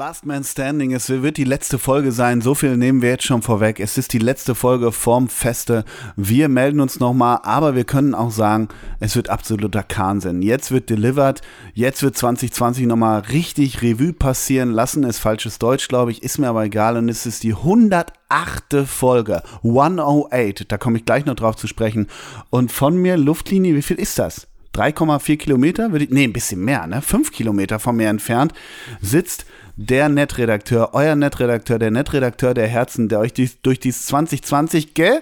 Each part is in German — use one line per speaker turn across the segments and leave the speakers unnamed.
Last Man Standing, es wird die letzte Folge sein, so viel nehmen wir jetzt schon vorweg. Es ist die letzte Folge vorm Feste. Wir melden uns nochmal, aber wir können auch sagen, es wird absoluter Kahnsinn. Jetzt wird delivered, jetzt wird 2020 nochmal richtig Revue passieren lassen, ist falsches Deutsch, glaube ich, ist mir aber egal und es ist die 108. Folge, 108, da komme ich gleich noch drauf zu sprechen. Und von mir Luftlinie, wie viel ist das? 3,4 Kilometer, würde ich, nee, ein bisschen mehr, ne? 5 Kilometer von mir entfernt, sitzt der Netredakteur, euer Netredakteur, der Netredakteur der Herzen, der euch dies, durch dieses 2020 ge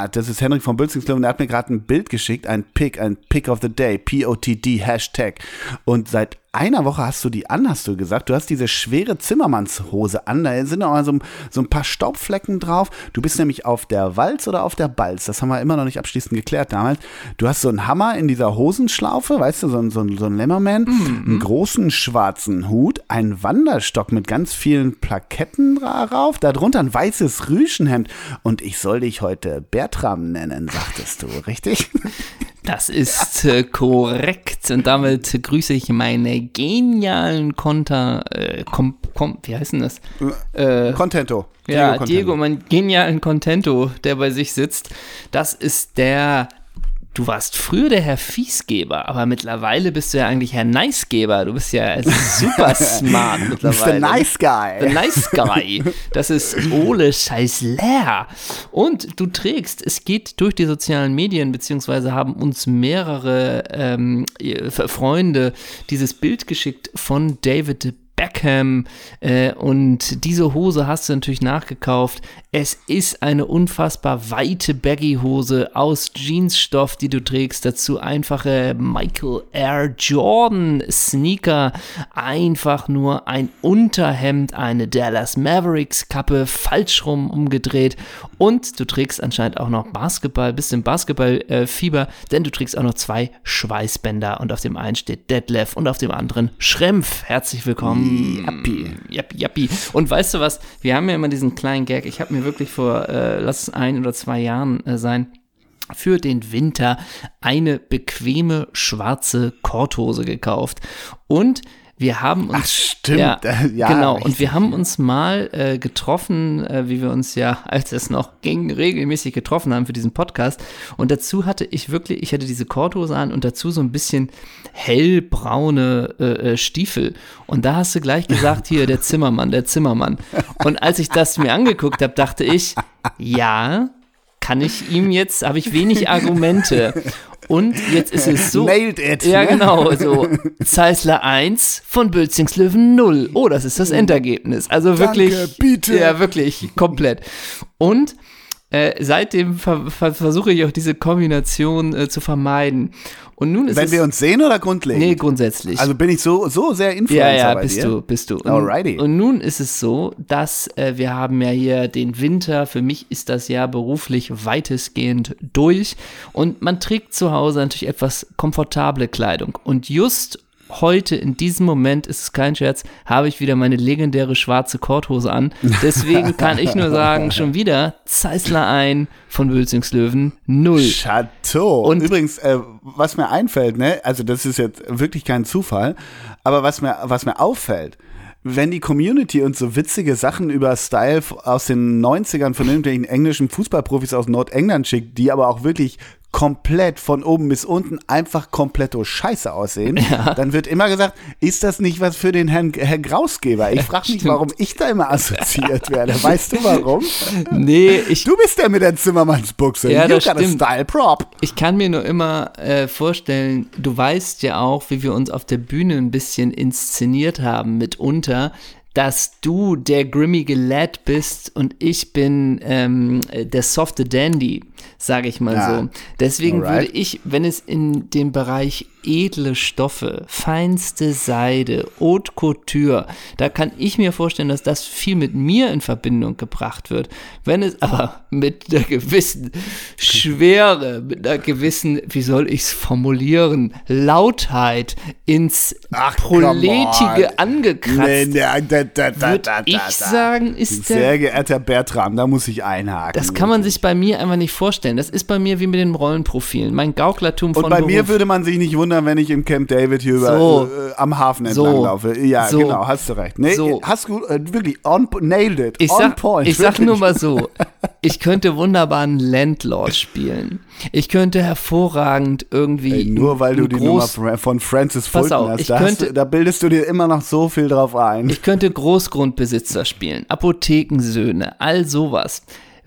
hat. Das ist Henrik von Bülzingslöwen, der hat mir gerade ein Bild geschickt, ein Pick, ein Pick of the Day, P-O-T-D, Hashtag. Und seit einer Woche hast du die an, hast du gesagt. Du hast diese schwere Zimmermannshose an. Da sind noch mal so, so, ein paar Staubflecken drauf. Du bist nämlich auf der Walz oder auf der Balz. Das haben wir immer noch nicht abschließend geklärt damals. Du hast so einen Hammer in dieser Hosenschlaufe, weißt du, so, so, so ein Lämmerman, mhm. einen großen schwarzen Hut, einen Wanderstock mit ganz vielen Plaketten drauf, darunter ein weißes Rüschenhemd. Und ich soll dich heute Bertram nennen, sagtest du, richtig?
Das ist äh, korrekt. Und damit grüße ich meine genialen Konter. Äh, kom, kom, wie heißt denn das?
Äh, Contento.
Diego ja, Contento. Diego, mein genialen Contento, der bei sich sitzt. Das ist der du warst früher der Herr Fiesgeber, aber mittlerweile bist du ja eigentlich Herr Nicegeber. Du bist ja super smart mittlerweile.
The nice guy.
The nice guy. Das ist Ole Scheißler. Und du trägst, es geht durch die sozialen Medien, beziehungsweise haben uns mehrere ähm, Freunde dieses Bild geschickt von David Beckham äh, und diese Hose hast du natürlich nachgekauft. Es ist eine unfassbar weite Baggy-Hose aus Jeansstoff, die du trägst. Dazu einfache Michael Air Jordan Sneaker. Einfach nur ein Unterhemd, eine Dallas Mavericks Kappe, falsch rum umgedreht. Und du trägst anscheinend auch noch Basketball, bist im Basketballfieber, denn du trägst auch noch zwei Schweißbänder und auf dem einen steht Detlef und auf dem anderen Schrempf. Herzlich willkommen. Jappi. Jappi, jappi. Und weißt du was? Wir haben ja immer diesen kleinen Gag. Ich habe mir wirklich vor, äh, lass es ein oder zwei Jahren äh, sein, für den Winter eine bequeme schwarze Korthose gekauft. Und wir haben uns.
Ach, stimmt.
Ja, ja genau. Und wir haben uns mal äh, getroffen, äh, wie wir uns ja, als es noch ging, regelmäßig getroffen haben für diesen Podcast. Und dazu hatte ich wirklich, ich hatte diese Korthose an und dazu so ein bisschen hellbraune äh, äh Stiefel. Und da hast du gleich gesagt, hier, der Zimmermann, der Zimmermann. Und als ich das mir angeguckt habe, dachte ich, ja, kann ich ihm jetzt, habe ich wenig Argumente. Und jetzt ist es so.
Nailed it.
Ja, ne? genau. So, Zeisler 1 von Bülzingslöwen 0. Oh, das ist das Endergebnis. Also wirklich.
Danke, bitte.
Ja, wirklich, komplett. Und äh, seitdem ver ver versuche ich auch diese Kombination äh, zu vermeiden. Und nun ist
Wenn
es,
wir uns sehen oder grundlegend?
Nee, grundsätzlich.
Also bin ich so, so sehr Influencer
Ja, ja,
bei
bist
dir?
du, bist du. Und,
Alrighty.
Und nun ist es so, dass äh, wir haben ja hier den Winter. Für mich ist das Jahr beruflich weitestgehend durch. Und man trägt zu Hause natürlich etwas komfortable Kleidung. Und just heute, in diesem Moment, ist es kein Scherz, habe ich wieder meine legendäre schwarze Korthose an. Deswegen kann ich nur sagen, schon wieder Zeissler ein von Bülzingslöwen null.
Chateau. Und übrigens, äh, was mir einfällt, ne, also das ist jetzt wirklich kein Zufall, aber was mir, was mir auffällt, wenn die Community uns so witzige Sachen über Style aus den 90ern von irgendwelchen englischen Fußballprofis aus Nordengland schickt, die aber auch wirklich komplett von oben bis unten einfach kompletto scheiße aussehen, ja. dann wird immer gesagt, ist das nicht was für den Herrn, Herrn Grausgeber? Ich frage mich, warum ich da immer assoziiert werde. Weißt du warum?
Nee, ich.
Du bist der mit der Zimmermannsbuchse.
Ja, das stimmt.
Style Prop.
Ich kann mir nur immer äh, vorstellen, du weißt ja auch, wie wir uns auf der Bühne ein bisschen inszeniert haben mitunter dass du der grimmige Lad bist und ich bin ähm, der softe Dandy, sage ich mal ja. so. Deswegen Alright. würde ich, wenn es in den Bereich edle Stoffe, feinste Seide, Haute Couture. Da kann ich mir vorstellen, dass das viel mit mir in Verbindung gebracht wird. Wenn es aber mit einer gewissen Schwere, mit einer gewissen, wie soll ich es formulieren, Lautheit ins Ach, Proletige angekratzt, nee, nee, da, da, würde ich sagen, ist
der... Sehr geehrter Bertram, da muss ich einhaken.
Das kann man sich bei mir einfach nicht vorstellen vorstellen. Das ist bei mir wie mit den Rollenprofilen. Mein Gauklertum von
Und bei
Beruf.
mir würde man sich nicht wundern, wenn ich im Camp David hier über,
So.
äh, am Hafen
So.
entlang laufe. Ja,
So.
genau, hast du recht. Nee,
So.
hast du äh, wirklich on, nailed it.
Ich
on
sag,
point.
ich sag
wirklich.
nur mal so, ich könnte wunderbar einen Landlord spielen. Ich könnte hervorragend irgendwie.
Ey, nur weil du die
groß-
Nummer von Francis Fulton
auf,
hast, da, hast
könnte-
du, da bildest du dir immer noch so viel drauf ein.
Ich könnte Großgrundbesitzer spielen, Apothekensöhne, all sowas.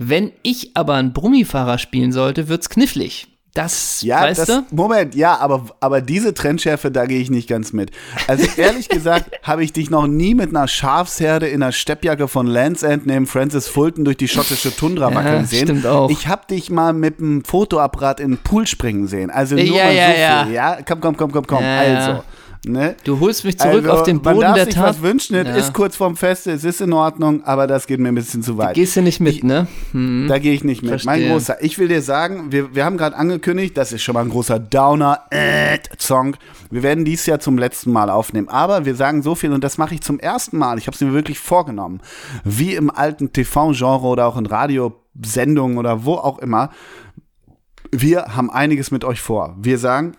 Wenn ich aber einen Brummifahrer spielen sollte, wird's knifflig. Das,
Ja,
weißt
das,
du?
Moment, ja, aber, aber diese Trendschärfe, da gehe ich nicht ganz mit. Also ehrlich gesagt, habe ich dich noch nie mit einer Schafsherde in einer Steppjacke von Land's End neben Francis Fulton durch die schottische Tundra
Ja,
wackeln sehen.
stimmt auch.
Ich habe dich mal mit einem Fotoapparat in den Pool springen sehen. Also nur
Ja,
mal
ja,
so
ja.
viel, ja? Komm, komm, komm, komm, komm.
Ja,
also, ne?
Du holst mich zurück
also,
auf den
man
Boden
darf
der
sich
Tat.
was wünschen, es
Ja.
ist kurz vorm Feste, es ist in Ordnung, aber das geht mir ein bisschen zu weit.
Gehst du nicht mit, ne? Hm.
Da gehe ich nicht mit. Mein
Verstehe.
großer, ich will dir sagen, wir, wir haben gerade angekündigt, das ist schon mal ein großer Downer-Song. Wir werden dies Jahr zum letzten Mal aufnehmen. Aber wir sagen so viel und das mache ich zum ersten Mal. Ich habe es mir wirklich vorgenommen. Wie im alten TV-Genre oder auch in Radiosendungen oder wo auch immer. Wir haben einiges mit euch vor. Wir sagen,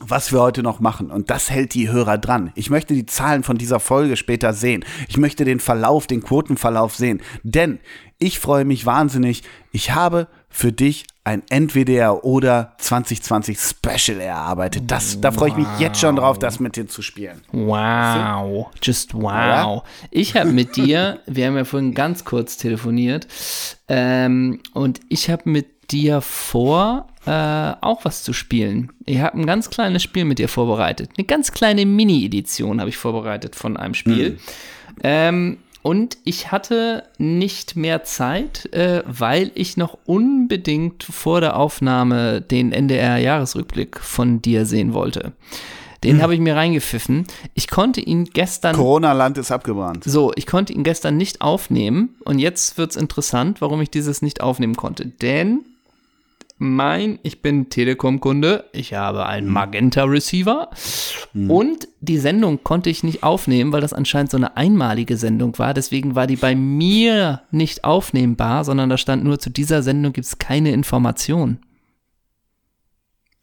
was wir heute noch machen. Und das hält die Hörer dran. Ich möchte die Zahlen von dieser Folge später sehen. Ich möchte den Verlauf, den Quotenverlauf sehen. Denn ich freue mich wahnsinnig. Ich habe für dich ein Entweder oder 2020 Special erarbeitet. Das, da freue ich mich jetzt schon drauf, das mit dir zu spielen.
Wow, just wow. Ich habe mit dir, wir haben ja vorhin ganz kurz telefoniert, ähm, und ich habe mit dir vor, äh, auch was zu spielen. Ich habe ein ganz kleines Spiel mit dir vorbereitet. Eine ganz kleine Mini-Edition habe ich vorbereitet von einem Spiel. Ähm, und ich hatte nicht mehr Zeit, äh, weil ich noch unbedingt vor der Aufnahme den NDR-Jahresrückblick von dir sehen wollte. Den habe ich mir reingepfiffen. Ich konnte ihn gestern.
Corona-Land ist abgebrannt.
So, ich konnte ihn gestern nicht aufnehmen und jetzt wird's interessant, warum ich dieses nicht aufnehmen konnte. Denn mein, ich bin Telekom-Kunde, ich habe einen Magenta-Receiver und die Sendung konnte ich nicht aufnehmen, weil das anscheinend so eine einmalige Sendung war. Deswegen war die bei mir nicht aufnehmbar, sondern da stand nur, zu dieser Sendung gibt's keine Information.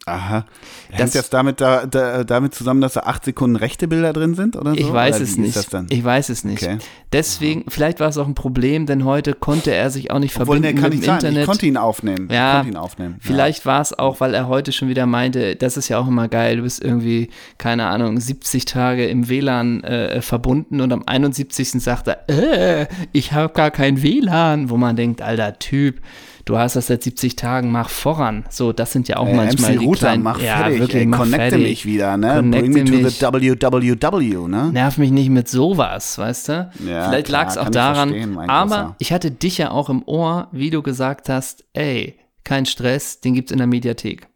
Aha. Hängt
Das-
das, damit, da, da, damit zusammen, dass da acht Sekunden rechte Bilder drin sind oder so?
Ich weiß
oder
es nicht.
Das?
Ich weiß es nicht.
Okay.
Deswegen, vielleicht war es auch ein Problem, denn heute konnte er sich auch nicht
Obwohl,
verbinden
nee, kann
mit
nicht
dem. Internet.
Ich konnte ihn aufnehmen.
Ja,
ich konnte ihn aufnehmen.
Vielleicht war es auch, weil er heute schon wieder meinte, das ist ja auch immer geil, du bist irgendwie, keine Ahnung, 70 Tage im WLAN äh, verbunden und am 71. sagt er, äh, ich habe gar kein WLAN, wo man denkt, alter Typ, du hast das seit 70 Tagen, mach voran. So, das sind ja auch.
Äh,
manchmal
MC
die
Router,
kleinen,
mach
ja,
fertig,
wirklich,
ey,
mach
connecte
fertig.
mich wieder, ne?
Connecte
Bring me to the www, ne?
Nerv mich nicht mit sowas, weißt du?
Ja,
Vielleicht lag es auch daran, aber
Großer.
ich hatte dich ja auch im Ohr, wie du gesagt hast, ey, kein Stress, den gibt's in der Mediathek.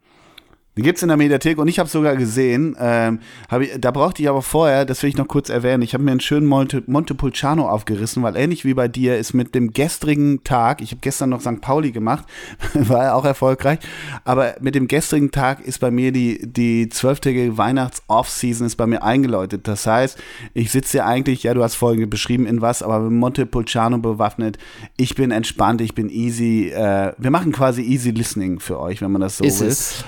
Die gibt's in der Mediathek und ich habe sogar gesehen, ähm, ich, da brauchte ich aber vorher, das will ich noch kurz erwähnen, ich habe mir einen schönen Monte, Montepulciano aufgerissen, weil ähnlich wie bei dir ist mit dem gestrigen Tag, ich habe gestern noch St. Pauli gemacht, war auch erfolgreich, aber mit dem gestrigen Tag ist bei mir die, die zwölftägige Weihnachts-Off-Season ist bei mir eingeläutet. Das heißt, ich sitze ja eigentlich, ja, du hast vorhin beschrieben, in was, aber mit Montepulciano bewaffnet. Ich bin entspannt, ich bin easy. Äh, wir machen quasi easy listening für euch, wenn man das so
Ist
will.
es.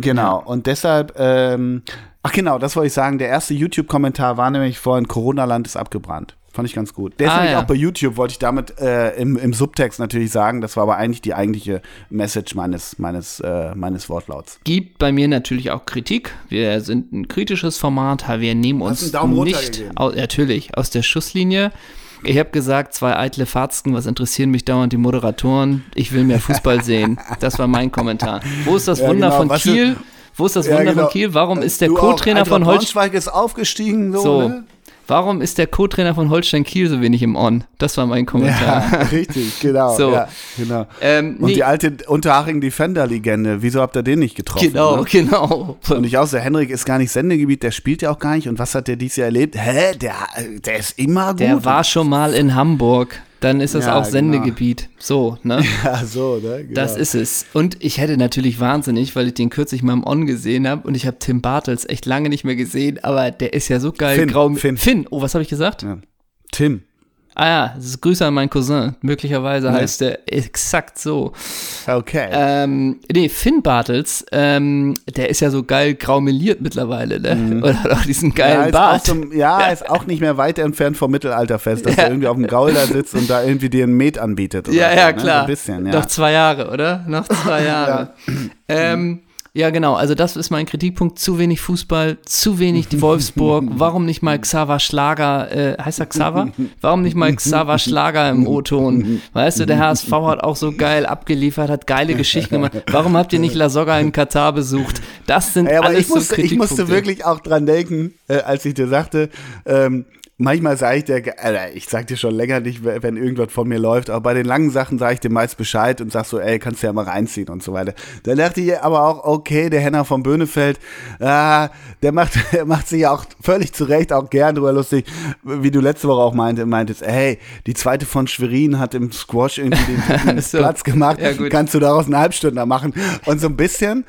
Genau, und deshalb, ähm, ach genau, das wollte ich sagen, der erste YouTube-Kommentar war nämlich vorhin, Corona-Land ist abgebrannt. Fand ich ganz gut. Der ist
Ah,
nämlich
ja.
auch bei YouTube, wollte ich damit äh, im, im Subtext natürlich sagen. Das war aber eigentlich die eigentliche Message meines, meines, äh, meines Wortlauts.
Gibt bei mir natürlich auch Kritik. Wir sind ein kritisches Format, wir nehmen uns nicht,
gegeben.
au, natürlich, aus der Schusslinie. Ich habe gesagt, zwei eitle Fatzken, was interessieren mich dauernd die Moderatoren? Ich will mehr Fußball sehen. Das war mein Kommentar. Wo ist das
Ja,
Wunder
genau,
von
was
Kiel? Wo ist das
Ja,
Wunder
genau.
von Kiel? Warum ist der Co-Trainer von Holstein?
Braunschweig ist aufgestiegen, so,
So,
ne?
Warum ist der Co-Trainer von Holstein Kiel so wenig im On? Das war mein Kommentar.
Ja, richtig, genau.
So.
Ja, genau.
Ähm,
Und
nee,
die alte Unterhaching Defender-Legende, wieso habt ihr den nicht getroffen?
genau,
Ne?
genau.
Und ich auch, der Henrik ist gar nicht Sendegebiet, der spielt ja auch gar nicht. Und was hat der dieses Jahr erlebt? Hä? Der, der ist immer gut.
Der war schon mal in Hamburg. Dann ist das
Ja,
auch
genau.
Sendegebiet. So, ne?
Ja, so, ne? Genau.
Das ist es. Und ich hätte natürlich wahnsinnig, weil ich den kürzlich mal im On gesehen habe und ich habe Tim Bartels echt lange nicht mehr gesehen, aber der ist ja so geil
Finn,
grau.
Finn.
Finn. Oh, was habe ich gesagt?
Ja. Tim.
Ah ja, das ist Grüße an meinen Cousin. Möglicherweise heißt der exakt so.
Okay.
Ähm, nee, Finn Bartels, ähm, der ist ja so geil graumeliert mittlerweile, ne? Oder hat auch diesen
Mhm. ja,
geilen
ist
Bart.
So, ja, ist auch nicht mehr weit entfernt vom Mittelalterfest, dass er irgendwie auf dem Gaul da sitzt und da irgendwie dir ein Met anbietet.
Ja,
so,
ja,
ne?
klar.
So ein bisschen, ja.
Noch zwei Jahre, oder? Noch zwei Jahre. ähm, ja, genau. Also das ist mein Kritikpunkt. Zu wenig Fußball, zu wenig die Wolfsburg. Warum nicht mal Xaver Schlager, äh, heißt er Xaver? Warum nicht mal Xaver Schlager im O-Ton? Weißt du, der HSV hat auch so geil abgeliefert, hat geile Geschichten gemacht. Warum habt ihr nicht La Soga in Katar besucht? Das sind
Ey, aber
alles
ich musste,
so
ich musste
Kritikpunkte.
wirklich auch dran denken, äh, als ich dir sagte, ähm, manchmal sage ich dir, Alter, ich sag dir schon länger nicht, wenn irgendwas von mir läuft, aber bei den langen Sachen sage ich dir meist Bescheid und sag so, ey, kannst du ja mal reinziehen und so weiter. Da dachte ich aber auch, okay, der Henner von Böhnefeld, ah, der macht, der macht sich ja auch völlig zu Recht auch gern drüber lustig, wie du letzte Woche auch meinte, meintest, ey, die zweite von Schwerin hat im Squash irgendwie den
So.
Platz gemacht,
Ja,
kannst du daraus einen Halbstünder machen und so ein bisschen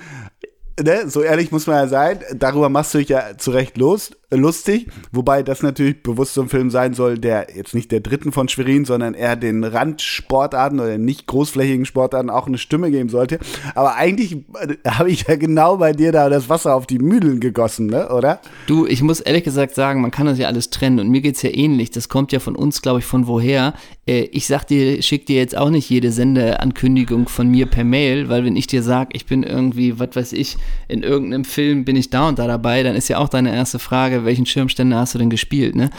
ne, so ehrlich muss man ja sein, darüber machst du dich ja zu Recht los, äh, lustig, wobei das natürlich bewusst so ein Film sein soll, der jetzt nicht der dritten von Schwerin, sondern eher den Randsportarten oder nicht großflächigen Sportarten auch eine Stimme geben sollte. Aber eigentlich äh, habe ich ja genau bei dir da das Wasser auf die Mühlen gegossen, ne, oder?
Du, ich muss ehrlich gesagt sagen, man kann das ja alles trennen und mir geht's ja ähnlich. Das kommt ja von uns, glaube ich, von woher. Äh, ich sag dir, schick dir jetzt auch nicht jede Sendeankündigung von mir per Mail, weil wenn ich dir sag, ich bin irgendwie, was weiß ich, in irgendeinem Film bin ich da und da dabei, dann ist ja auch deine erste Frage, welchen Schirmständer hast du denn gespielt, ne?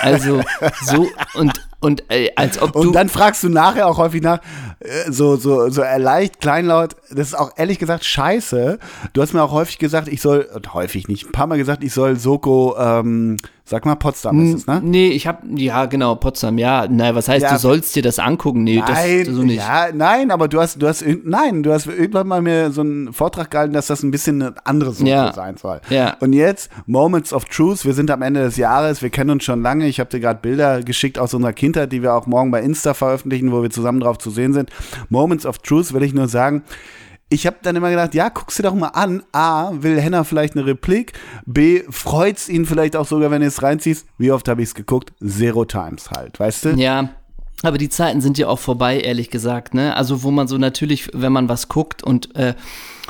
Also so und und äh, als ob du
Und dann fragst du nachher auch häufig nach, äh, so, so, so erleicht, kleinlaut, das ist auch ehrlich gesagt scheiße. Du hast mir auch häufig gesagt, ich soll, häufig nicht, ein paar Mal gesagt, ich soll Soko, ähm, sag mal Potsdam ist es, ne?
Nee, ich hab, ja, genau, Potsdam, ja. Nein, was heißt,
Ja.
du sollst dir das angucken? Nee,
Nein,
das so nicht.
ja, nein, aber du hast, du hast, nein, du hast irgendwann mal mir so einen Vortrag gehalten, dass das ein bisschen eine andere Soko
Ja.
sein soll.
Ja.
Und jetzt Moments of Truth. Wir sind am Ende des Jahres. Wir kennen uns schon lange. Ich habe dir gerade Bilder geschickt aus unserer Kindheit, die wir auch morgen bei Insta veröffentlichen, wo wir zusammen drauf zu sehen sind. Moments of Truth will ich nur sagen. Ich habe dann immer gedacht, ja, guck's dir doch mal an. A, will Henna vielleicht eine Replik? B, freut's ihn vielleicht auch sogar, wenn du es reinziehst? Wie oft habe ich's geguckt? Zero times halt, weißt du?
Ja, aber die Zeiten sind ja auch vorbei, ehrlich gesagt, ne? Also wo man so natürlich, wenn man was guckt und, äh,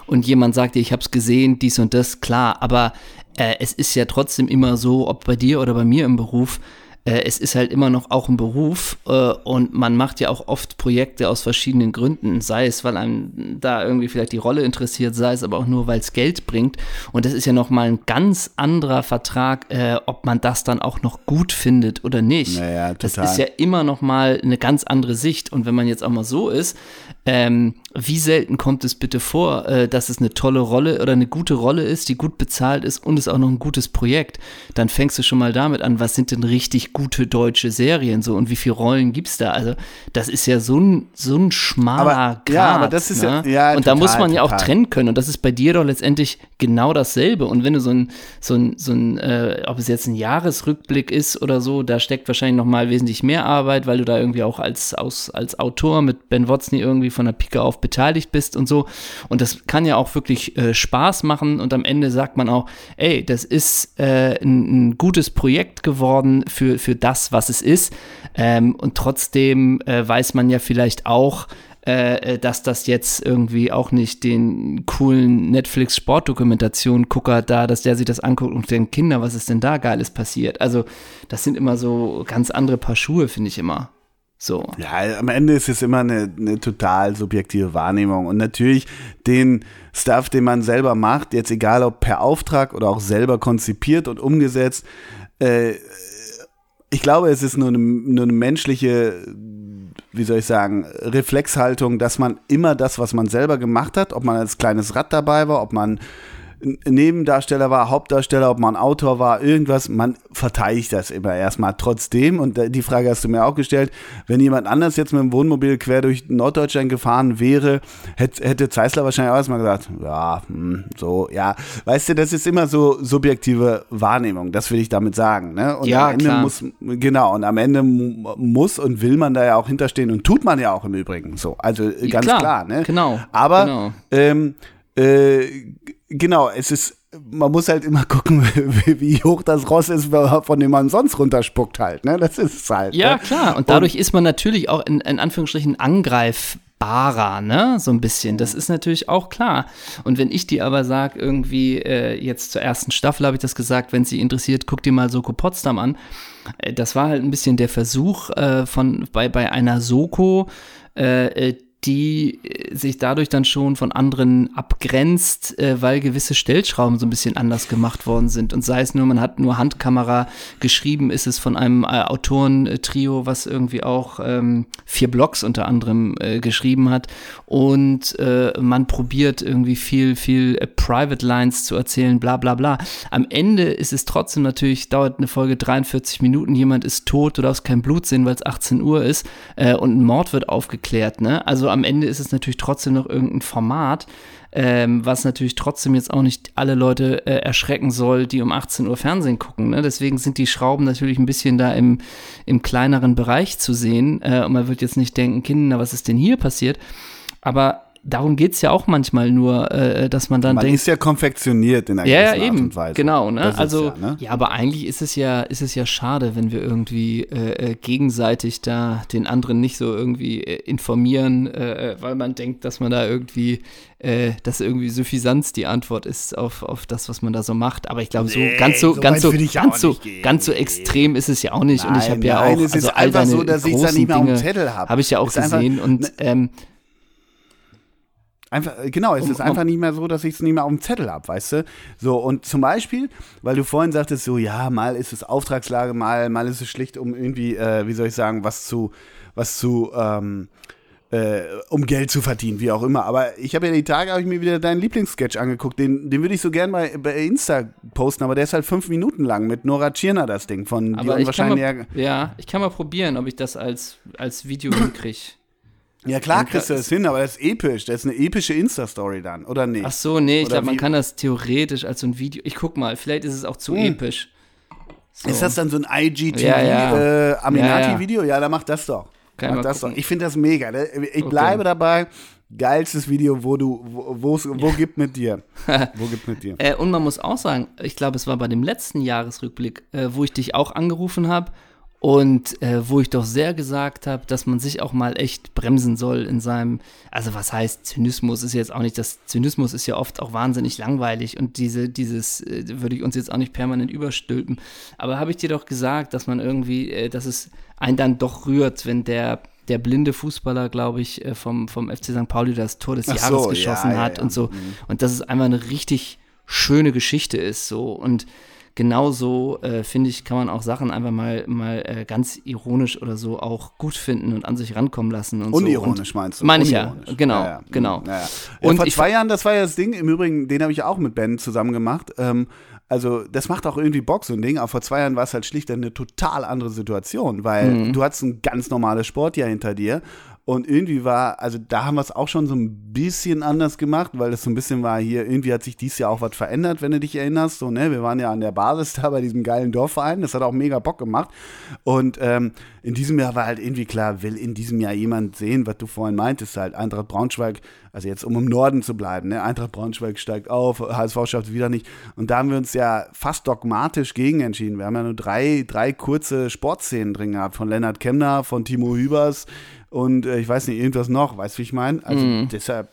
und jemand sagt, ich hab's gesehen, dies und das, klar, aber äh, es ist ja trotzdem immer so, ob bei dir oder bei mir im Beruf, äh, es ist halt immer noch auch ein Beruf äh, und man macht ja auch oft Projekte aus verschiedenen Gründen, sei es, weil einem da irgendwie vielleicht die Rolle interessiert, sei es aber auch nur, weil es Geld bringt. Und das ist ja nochmal ein ganz anderer Vertrag, äh, ob man das dann auch noch gut findet oder nicht.
Naja,
Das
total.
ist ja immer noch mal eine ganz andere Sicht. Und wenn man jetzt auch mal so ist, ähm, wie selten kommt es bitte vor, äh, dass es eine tolle Rolle oder eine gute Rolle ist, die gut bezahlt ist und ist auch noch ein gutes Projekt, dann fängst du schon mal damit an, was sind denn richtig gute deutsche Serien so und wie viele Rollen gibt's da? Also das ist ja so ein, so ein schmaler
Aber-
Grad.
ja, aber das ist ja-
ne?
ja,
Und da muss
total,
man ja auch
total.
trennen können und das ist bei dir doch letztendlich genau dasselbe. Und wenn du so ein, so ein, so ein äh, ob es jetzt ein Jahresrückblick ist oder so, da steckt wahrscheinlich noch mal wesentlich mehr Arbeit, weil du da irgendwie auch als, aus, als Autor mit Ben Watson irgendwie von der Pike auf beteiligt bist und so. Und das kann ja auch wirklich äh, Spaß machen und am Ende sagt man auch, ey, das ist äh, ein, ein gutes Projekt geworden für, für das, was es ist. Ähm, und trotzdem äh, weiß man ja vielleicht auch, äh, dass das jetzt irgendwie auch nicht den coolen Netflix-Sportdokumentation-Gucker da, dass der sich das anguckt und denkt, Kinder, was ist denn da Geiles passiert? Also, das sind immer so ganz andere Paar Schuhe, finde ich immer. So.
Ja, am Ende ist es immer eine, eine total subjektive Wahrnehmung. Und natürlich den Stuff, den man selber macht, jetzt egal ob per Auftrag oder auch selber konzipiert und umgesetzt, äh, ich glaube, es ist nur eine, nur eine menschliche, wie soll ich sagen, Reflexhaltung, dass man immer das, was man selber gemacht hat, ob man als kleines Rad dabei war, ob man Nebendarsteller war, Hauptdarsteller, ob man Autor war, irgendwas, man verteidigt das immer erstmal trotzdem. Und da- die Frage hast du mir auch gestellt, wenn jemand anders jetzt mit dem Wohnmobil quer durch Norddeutschland gefahren wäre, hätte, hätte Zeissler wahrscheinlich auch erstmal gesagt, ja, hm, so, ja. Weißt du, das ist immer so subjektive Wahrnehmung, das will ich damit sagen. Ne? Und
Ja,
am Ende
klar.
muss, genau, und am Ende mu- muss und will man da ja auch hinterstehen und tut man ja auch im Übrigen so. Also äh, ganz
klar,
klar, ne?
genau,
Aber
genau.
ähm, äh, genau, es ist man muss halt immer gucken, wie, hoch das Ross ist, von dem man sonst runterspuckt halt. Ne? Das ist es halt.
Ja,
ne?
klar. Und dadurch und, ist man natürlich auch in, in Anführungsstrichen angreifbarer, ne? So ein bisschen. Das ist natürlich auch klar. Und wenn ich dir aber sage, irgendwie, äh, jetzt zur ersten Staffel habe ich das gesagt, wenn sie interessiert, guck dir mal Soko Potsdam an. Äh, das war halt ein bisschen der Versuch äh, von bei, bei einer Soko, äh, äh die äh, sich dadurch dann schon von anderen abgrenzt, äh, weil gewisse Stellschrauben so ein bisschen anders gemacht worden sind. Und sei es nur, man hat nur Handkamera geschrieben, ist es von einem äh, Autorentrio, was irgendwie auch ähm, vier Blogs unter anderem äh, geschrieben hat. Und äh, man probiert irgendwie viel, viel äh, Private Lines zu erzählen, bla bla bla. Am Ende ist es trotzdem natürlich, dauert eine Folge 43 Minuten, jemand ist tot, du darfst kein Blut sehen, weil es 18 Uhr ist und ein Mord wird aufgeklärt. Ne? Also am Ende ist es natürlich trotzdem noch irgendein Format, ähm, was natürlich trotzdem jetzt auch nicht alle Leute äh, erschrecken soll, die um 18 Uhr Fernsehen gucken. Ne? Deswegen sind die Schrauben natürlich ein bisschen da im, im kleineren Bereich zu sehen. Äh, und man wird jetzt nicht denken, Kinder, was ist denn hier passiert? Aber darum geht es ja auch manchmal nur, äh, dass man dann
man
denkt.
ist ja konfektioniert in einer
ja,
gewissen
eben,
Art und Weise.
Genau, ne?
Das
Also,
ja, ne?
ja, aber eigentlich ist es ja, ist es ja schade, wenn wir irgendwie äh, äh gegenseitig da den anderen nicht so irgendwie äh, informieren, äh, äh, weil man denkt, dass man da irgendwie, dass irgendwie Suffisanz die Antwort ist auf, auf das, was man da so macht. Aber ich glaube, so
Nee,
ganz so,
so
ganz so, ganz so,
gehen.
ganz so extrem ist es ja auch nicht. und ich habe
Nein,
ja
nein,
auch,
es ist
also all
einfach so, dass ich es dann
großen
nicht mehr auf dem Zettel habe.
habe ich ja auch
Ist einfach-
gesehen und
ne-
ähm,
Einfach, äh, genau, es
Um-
ist einfach nicht mehr so, dass ich es nicht mehr auf dem Zettel habe, weißt du? So, und zum Beispiel, weil du vorhin sagtest, so, ja, mal ist es Auftragslage, mal, mal ist es schlicht, um irgendwie, äh, wie soll ich sagen, was zu, was zu, ähm, äh, um Geld zu verdienen, wie auch immer. Aber ich habe ja die Tage, habe ich mir wieder deinen Lieblingssketch angeguckt. Den, den würde ich so gern bei, bei Insta posten, aber der ist halt fünf Minuten lang mit Nora Tschirner, das Ding, von die
aber ich kann
unwahrscheinlich.
mal, ja, ich kann mal probieren, ob ich das als, als Video hinkriege.
Ja, klar
Ja,
kriegst du das hin, aber das ist episch. Das ist eine epische Insta-Story dann, oder nicht?
Ach so, nee, ich glaube, man kann das theoretisch als so ein Video. Ich guck mal, vielleicht ist es auch zu
Hm.
episch. So.
Ist das dann so ein IGTV
Ja, ja.
Äh, Aminati-Video?
Ja,
Ja, dann mach das doch.
Kann
mach das doch. Ich finde das mega. ne? Ich
Okay.
bleibe dabei. Geilstes Video, wo du, wo, wo gibt mit dir? wo gibt mit dir?
Äh, und man muss auch sagen, ich glaube, es war bei dem letzten Jahresrückblick, äh, wo ich dich auch angerufen habe und äh, wo ich doch sehr gesagt habe, dass man sich auch mal echt bremsen soll in seinem, also was heißt Zynismus ist jetzt auch nicht, das Zynismus ist ja oft auch wahnsinnig langweilig und diese, dieses äh, würde ich uns jetzt auch nicht permanent überstülpen. Aber habe ich dir doch gesagt, dass man irgendwie, äh, dass es einen dann doch rührt, wenn der der blinde Fußballer, glaube ich, äh, vom, vom FC St. Pauli das Tor des
Ach
Jahres
so,
geschossen
ja, ja,
hat
ja.
und so.
Mhm.
Und dass es einfach eine richtig schöne Geschichte ist so und genauso äh, finde ich kann man auch Sachen einfach mal mal äh, ganz ironisch oder so auch gut finden und an sich rankommen lassen und
Unironisch
so. Und
meinst du?
Meine ich ja, genau,
Ja, ja.
genau.
Ja.
Und
vor zwei Jahren, das war ja das Ding, im Übrigen, den habe ich auch mit Ben zusammen gemacht. Ähm, also, das macht auch irgendwie Bock, so ein Ding. Aber vor zwei Jahren war es halt schlicht eine total andere Situation, weil
Mhm.
du hattest ein ganz normales Sportjahr hinter dir. Und irgendwie war, also da haben wir es auch schon so ein bisschen anders gemacht, weil das so ein bisschen war hier, irgendwie hat sich dies Jahr auch was verändert, wenn du dich erinnerst. So, ne? Wir waren ja an der Basis da bei diesem geilen Dorfverein, das hat auch mega Bock gemacht. Und ähm, in diesem Jahr war halt irgendwie klar, will in diesem Jahr jemand sehen, was du vorhin meintest, halt Eintracht Braunschweig, also jetzt um im Norden zu bleiben, ne? Eintracht Braunschweig steigt auf, HSV schafft es wieder nicht. Und da haben wir uns ja fast dogmatisch gegen entschieden. Wir haben ja nur drei, drei kurze Sportszenen drin gehabt, von Lennart Kemner, von Timo Hübers und äh, ich weiß nicht, irgendwas noch, weißt du, wie ich meine? Also deshalb,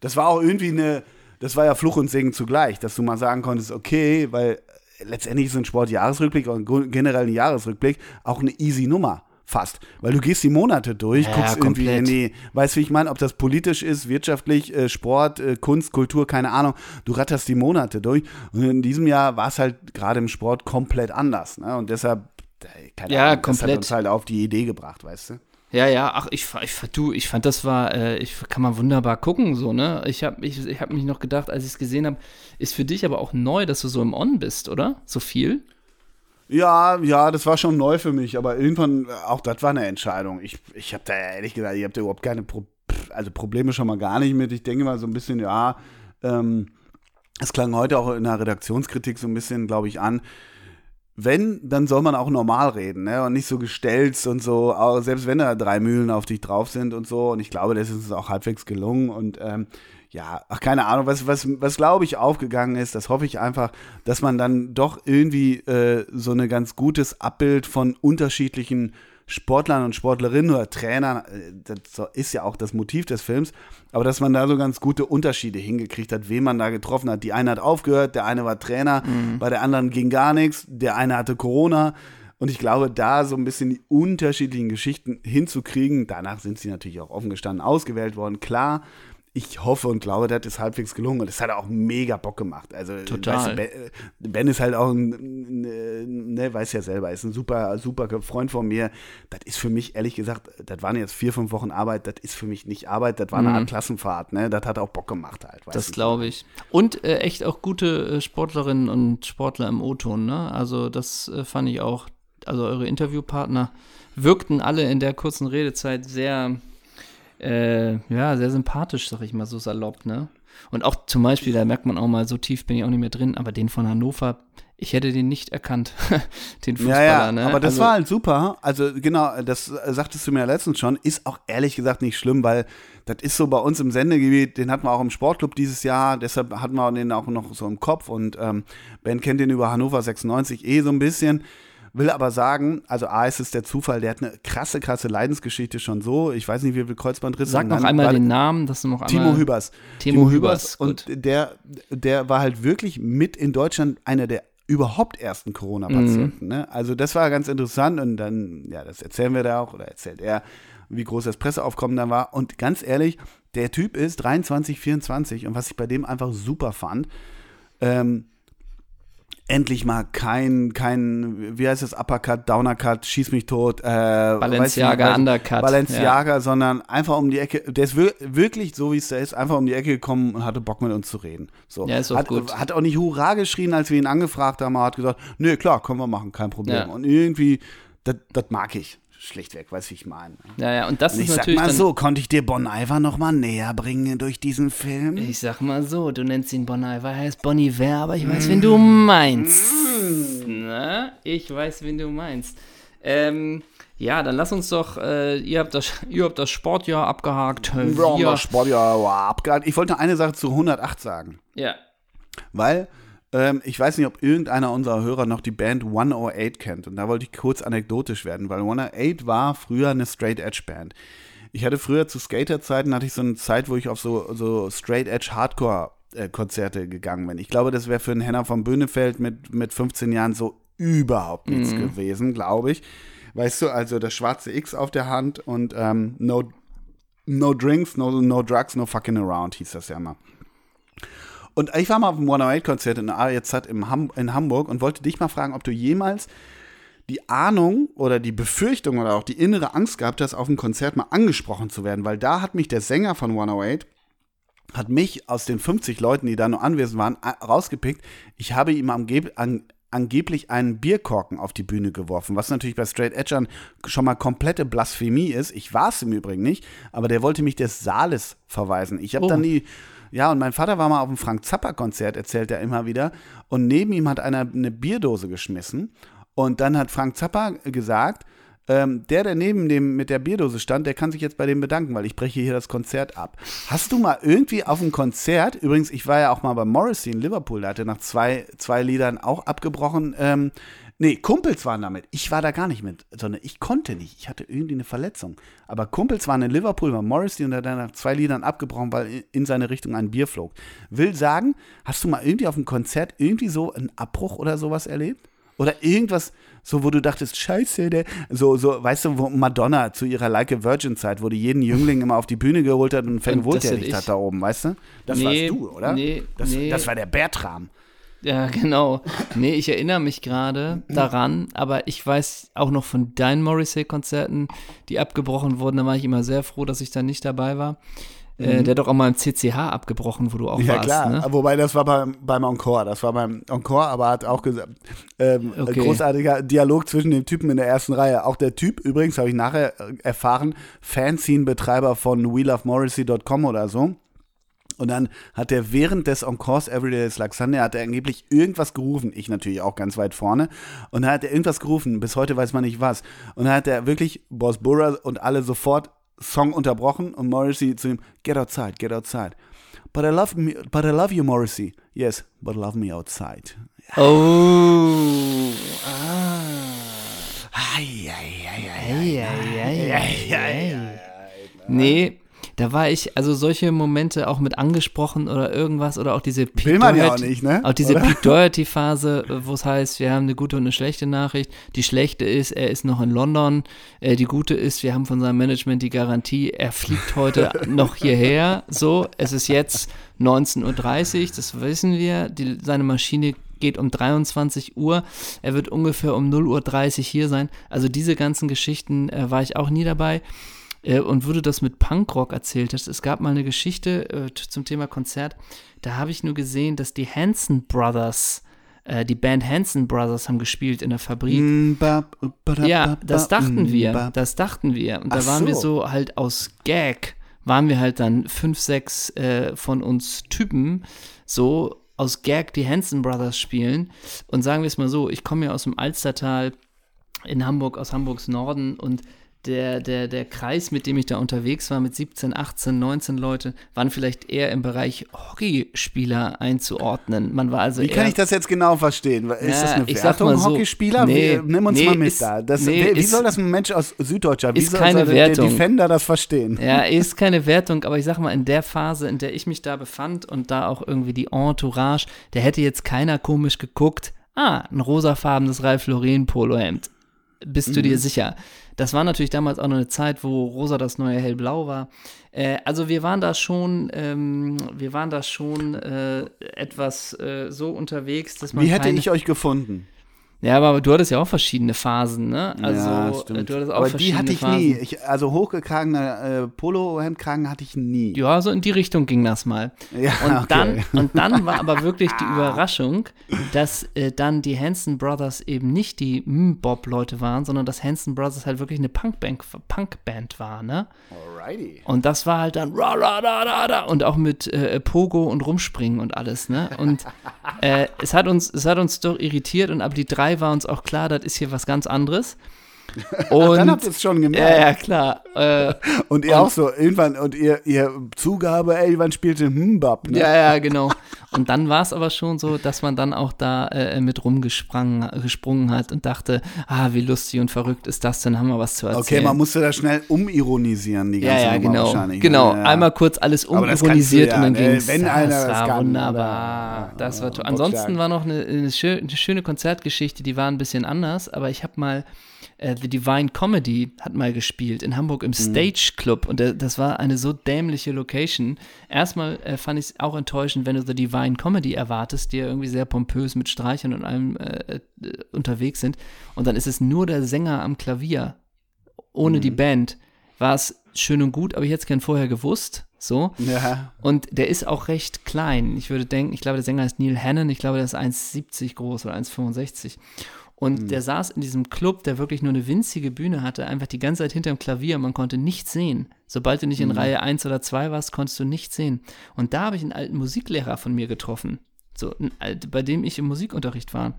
das war auch irgendwie eine, das war ja Fluch und Segen zugleich, dass du mal sagen konntest, okay, weil letztendlich ist ein Sportjahresrückblick und generell ein Jahresrückblick auch eine easy Nummer. Fast. Weil du gehst die Monate durch,
Ja,
guckst irgendwie
komplett.
in die, weißt du, wie ich meine, ob das politisch ist, wirtschaftlich, äh, Sport, äh, Kunst, Kultur, keine Ahnung. Du ratterst die Monate durch. Und in diesem Jahr war es halt gerade im Sport komplett anders. Ne? Und deshalb, keine
Ja,
Ahnung, das
komplett.
hat uns halt auf die Idee gebracht, weißt du?
Ja, ja, ach, ich, ich, du, ich fand, das war, äh, ich kann man wunderbar gucken, so, ne? Ich habe ich, ich hab mich noch gedacht, als ich es gesehen habe, ist für dich aber auch neu, dass du so im On bist, oder? So viel?
Ja, ja, das war schon neu für mich, aber irgendwann, auch das war eine Entscheidung. Ich, ich habe da ehrlich gesagt, ich habe da überhaupt keine Pro also Probleme schon mal gar nicht mit. Ich denke mal so ein bisschen, ja, ähm, klang heute auch in der Redaktionskritik so ein bisschen, glaube ich, an. Wenn, dann soll man auch normal reden, ne? Und nicht so gestelzt und so, auch selbst wenn da drei Mühlen auf dich drauf sind und so. Und ich glaube, das ist uns auch halbwegs gelungen. Und ähm, ja, ach, keine Ahnung, was, was, was glaube ich aufgegangen ist, das hoffe ich einfach, dass man dann doch irgendwie äh, so ein ganz gutes Abbild von unterschiedlichen Sportlern und Sportlerinnen oder Trainern, äh, das ist ja auch das Motiv des Films, aber dass man da so ganz gute Unterschiede hingekriegt hat, wen man da getroffen hat. Die eine hat aufgehört, der eine war Trainer, mhm. bei der anderen ging gar nichts, der eine hatte Corona. Und ich glaube, da so ein bisschen die unterschiedlichen Geschichten hinzukriegen, danach sind sie natürlich auch offen gestanden ausgewählt worden, klar ich hoffe und glaube, das ist halbwegs gelungen und es hat auch mega Bock gemacht. Also
Total.
Weißt du, ben, ist halt auch ein, ne, weiß ja selber, ist ein super, super Freund von mir. Das ist für mich, ehrlich gesagt, das waren jetzt vier, fünf Wochen Arbeit, das ist für mich nicht Arbeit, das war eine mhm. Art Klassenfahrt, ne? Das hat auch Bock gemacht halt.
Das glaube ich. Und äh, echt auch gute äh, Sportlerinnen und Sportler im O-Ton, ne? Also das äh, fand ich auch, also eure Interviewpartner wirkten alle in der kurzen Redezeit sehr äh, ja, sehr sympathisch, sag ich mal, so salopp, ne? Und auch zum Beispiel, da merkt man auch mal, so tief bin ich auch nicht mehr drin, aber den von Hannover, ich hätte den nicht erkannt, den Fußballer, ja, ja,
ne? Aber das also, war halt super. Also genau, das sagtest du mir ja letztens schon, ist auch ehrlich gesagt nicht schlimm, weil das ist so bei uns im Sendegebiet, den hatten wir auch im Sportclub dieses Jahr, deshalb hatten wir den auch noch so im Kopf und ähm, Ben kennt den über Hannover 96 eh so ein bisschen. Will aber sagen, also A ist es der Zufall, der hat eine krasse, krasse Leidensgeschichte schon so. Ich weiß nicht, wie viel Kreuzbandriss.
Sag noch einmal den Namen, dass du noch
einmal. Timo Hübers.
Timo, Timo Hübers.
Und der, der war halt wirklich mit in Deutschland einer der überhaupt ersten Corona-Patienten. Mhm. Ne? Also das war ganz interessant und dann, ja, das erzählen wir da auch oder erzählt er, wie groß das Presseaufkommen da war. Und ganz ehrlich, der Typ ist 23, 24 und was ich bei dem einfach super fand, ähm, endlich mal kein, kein, wie heißt das, Uppercut, Downercut, Schieß mich tot, äh,
Balenciaga nicht, Undercut.
Balenciaga, ja. sondern einfach um die Ecke, der ist wirklich, so wie es da ist, einfach um die Ecke gekommen und hatte Bock mit uns zu reden. So.
Ja, ist auch
hat,
gut.
Hat auch nicht Hurra geschrien, als wir ihn angefragt haben, er hat gesagt, nee, klar, können wir machen, kein Problem. Ja. Und irgendwie, das mag ich schlichtweg, weiß ich meine.
Ja, ja, und das und
ist
ich natürlich.
Sag mal so, konnte ich dir Bon Iver noch mal näher bringen durch diesen Film?
Ich sag mal so, du nennst ihn Bon Iver, er heißt Bon Iver, aber ich weiß, mm. wen du meinst. Mm. Na, ich weiß, wen du meinst. Ähm, ja, dann lass uns doch, äh, ihr, habt das, ihr habt das Sportjahr abgehakt.
Wir haben das Sportjahr abgehakt. Ich wollte eine Sache zu 108 sagen.
Ja.
Weil ähm, ich weiß nicht, ob irgendeiner unserer Hörer noch die Band 108 kennt. Und da wollte ich kurz anekdotisch werden, weil 108 war früher eine Straight Edge Band. Ich hatte früher zu Skaterzeiten, hatte ich so eine Zeit, wo ich auf so, so Straight Edge Hardcore Konzerte gegangen bin. Ich glaube, das wäre für einen Henner von Böhnefeld mit, mit 15 Jahren so überhaupt nichts mhm. gewesen, glaube ich. Weißt du, also das schwarze X auf der Hand und ähm, no, no drinks, no, no drugs, no fucking around, hieß das ja immer. Und ich war mal auf dem One 108 Konzert in der ARZ Ham in Hamburg und wollte dich mal fragen, ob du jemals die Ahnung oder die Befürchtung oder auch die innere Angst gehabt hast, auf dem Konzert mal angesprochen zu werden, weil da hat mich der Sänger von 108 hat mich aus den 50 Leuten, die da nur anwesend waren, rausgepickt. Ich habe ihm angeb an, angeblich einen Bierkorken auf die Bühne geworfen, was natürlich bei Straight Edgern schon mal komplette Blasphemie ist. Ich war es im Übrigen nicht, aber der wollte mich des Saales verweisen. Ich habe oh. dann die ja, und mein Vater war mal auf dem Frank Zappa-Konzert, erzählt er immer wieder. Und neben ihm hat einer eine Bierdose geschmissen. Und dann hat Frank Zappa gesagt, ähm, der, der neben dem mit der Bierdose stand, der kann sich jetzt bei dem bedanken, weil ich breche hier das Konzert ab. Hast du mal irgendwie auf dem Konzert, übrigens, ich war ja auch mal bei Morrissey in Liverpool, der hatte nach zwei, zwei Liedern auch abgebrochen, ähm, Nee, Kumpels waren damit. Ich war da gar nicht mit, sondern ich konnte nicht. Ich hatte irgendwie eine Verletzung. Aber Kumpels waren in Liverpool bei Morrissey und er hat dann nach zwei Liedern abgebrochen, weil in seine Richtung ein Bier flog. Will sagen, hast du mal irgendwie auf einem Konzert irgendwie so einen Abbruch oder sowas erlebt? Oder irgendwas, so wo du dachtest, scheiße, der, so, so, weißt du, wo Madonna zu ihrer Like a Virgin Zeit, wo die jeden Jüngling immer auf die Bühne geholt hat und Fan nicht hat da oben, weißt du? Das nee, warst du, oder?
Nee,
das,
nee.
das war der Bertram.
Ja, genau. Nee, ich erinnere mich gerade daran, aber ich weiß auch noch von deinen Morrissey-Konzerten, die abgebrochen wurden. Da war ich immer sehr froh, dass ich da nicht dabei war. Äh, mhm. der hat doch auch mal im CCH abgebrochen, wo du auch
ja,
warst.
Ja, klar.
Ne?
Wobei, das war beim, beim Encore. Das war beim Encore, aber hat auch gesagt, ähm, okay. großartiger Dialog zwischen dem Typen in der ersten Reihe. Auch der Typ, übrigens, habe ich nachher erfahren, Fanzine-Betreiber von WeLoveMorrissey.com oder so. Und dann hat er während des Encores Everyday is Like Sunday hat er angeblich irgendwas gerufen. Ich natürlich auch ganz weit vorne. Und dann hat er irgendwas gerufen. Bis heute weiß man nicht was. Und dann hat er wirklich Boss Burra und alle sofort Song unterbrochen und Morrissey zu ihm, get outside, get outside. but I love me, but I love you, Morrissey. Yes, but love me outside.
Oh. Ah.
Ei, ei, ei, ei,
Eieiei. Nee, da war ich, also solche Momente auch mit angesprochen oder irgendwas oder auch diese Pete
Will man ja auch
Doherty-
nicht, ne?
Auch diese
Oder?
Pete Doherty-Phase, wo es heißt, wir haben eine gute und eine schlechte Nachricht. Die schlechte ist, er ist noch in London. Äh, die gute ist, wir haben von seinem Management die Garantie, er fliegt heute noch hierher. So, es ist jetzt 19.30 Uhr, das wissen wir. Die, seine Maschine geht um 23 Uhr. Er wird ungefähr um 0.30 Uhr hier sein. Also diese ganzen Geschichten äh, war ich auch nie dabei. Äh, und wurde das mit Punkrock erzählt hast. Es gab mal eine Geschichte äh, zum Thema Konzert. Da habe ich nur gesehen, dass die Hanson Brothers, äh, die Band Hanson Brothers haben gespielt in der Fabrik.
Mm,
Ja, das dachten
mm,
wir. Das dachten wir. Und da
Ach
waren wir
so.
so halt aus Gag, waren wir halt dann fünf, sechs äh, von uns Typen, so aus Gag die Hanson Brothers spielen. Und sagen wir es mal so, ich komme ja aus dem Alstertal in Hamburg, aus Hamburgs Norden und der, der, der Kreis, mit dem ich da unterwegs war, mit 17, 18, 19 Leute, waren vielleicht eher im Bereich Hockeyspieler einzuordnen. Man war also
Wie kann ich das jetzt genau verstehen? Ist
Ja,
das eine Wertung,
so,
Hockeyspieler?
nee,
Wie- Nimm uns
nee,
mal mit
ist-
da. Das,
nee,
wie,
ist-
soll das ein Mensch aus Süddeutscher, wie soll, soll der. Defender das verstehen?
Ja, ist keine Wertung, aber ich sag mal, in der Phase, in der ich mich da befand und da auch irgendwie die Entourage, da hätte jetzt keiner komisch geguckt, ah, ein rosafarbenes Ralph Lauren Polohemd. Bist du dir sicher? Das war natürlich damals auch noch eine Zeit, wo rosa das neue hellblau war. Äh, also wir waren da schon, ähm, wir waren da schon äh, etwas äh, so unterwegs, dass man
Wie hätte ich euch gefunden?
Ja, aber du hattest ja auch verschiedene Phasen, ne? Also
ja,
äh,
stimmt.
du hattest auch
Aber die
verschiedene
hatte ich
Phasen.
nie. Ich, also hochgekragener äh, Polohemdkragen hatte ich nie.
Ja, so in die Richtung ging das mal.
Ja,
Und,
okay.
dann, und dann war aber wirklich die Überraschung, dass äh, dann die Hanson Brothers eben nicht die Bob-Leute waren, sondern dass Hanson Brothers halt wirklich eine Punkband, Punkband war, ne?
Alrighty.
Und das war halt dann ra, ra, ra, ra, ra, und auch mit äh, Pogo und Rumspringen und alles, ne? Und äh, es, hat uns, es hat uns doch irritiert und ab die drei war uns auch klar, das ist hier was ganz anderes. Und,
Dann habt ihr es schon
ja,
gemerkt.
ja, klar. Äh,
Und ihr auch so, irgendwann, und ihr, ihr Zugabe, ey, wann spielte Mbab, ne?
Ja, ja, genau. Und dann war es aber schon so, dass man dann auch da äh, mit rumgesprungen gesprungen hat und dachte, ah, wie lustig und verrückt ist das denn, haben wir was zu erzählen.
Okay, man musste da schnell umironisieren, die
ja,
ganze
ja,
Nummer
genau.
wahrscheinlich.
Genau,
ne? ja.
einmal kurz alles umironisiert
ja,
und dann
ne?
ging es.
Wenn einer
das war
kann,
wunderbar. Das war
Ja,
toll. Ansonsten war noch eine, eine schöne Konzertgeschichte, die war ein bisschen anders, aber ich habe mal äh, The Divine Comedy hat mal gespielt in Hamburg
Mhm.
im Stage Club und das war eine so dämliche Location. Erstmal äh, fand ich es auch enttäuschend, wenn du The Divine Comedy erwartest, die ja irgendwie sehr pompös mit Streichern und allem äh, äh, unterwegs sind und dann ist es nur der Sänger am Klavier, ohne
Mhm.
die Band. War es schön und gut, aber ich hätte es gern vorher gewusst. So.
Ja.
Und der ist auch recht klein. Ich würde denken, ich glaube, der Sänger heißt Neil Hannon. Ich glaube, der ist 1,70 groß oder 1,65. Und der saß in diesem Club, der wirklich nur eine winzige Bühne hatte, einfach die ganze Zeit hinterm Klavier. Man konnte nichts sehen. Sobald du nicht in Reihe 1 oder 2 warst, konntest du nichts sehen. Und da habe ich einen alten Musiklehrer von mir getroffen. So, bei dem ich im Musikunterricht war.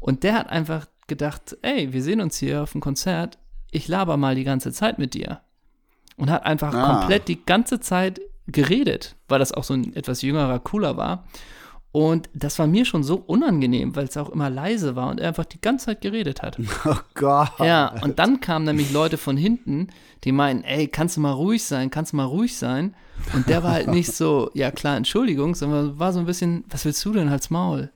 Und der hat einfach gedacht, ey, wir sehen uns hier auf dem Konzert. Ich laber mal die ganze Zeit mit dir und hat einfach
Ah.
komplett die ganze Zeit geredet, weil das auch so ein etwas jüngerer, cooler war. Und das war mir schon so unangenehm, weil es auch immer leise war und er einfach die ganze Zeit geredet hat.
Oh Gott.
Ja, und dann kamen nämlich Leute von hinten, die meinen, ey, kannst du mal ruhig sein, kannst du mal ruhig sein. Und der war halt nicht so, ja klar, Entschuldigung, sondern war so ein bisschen, was willst du denn, halt's Maul?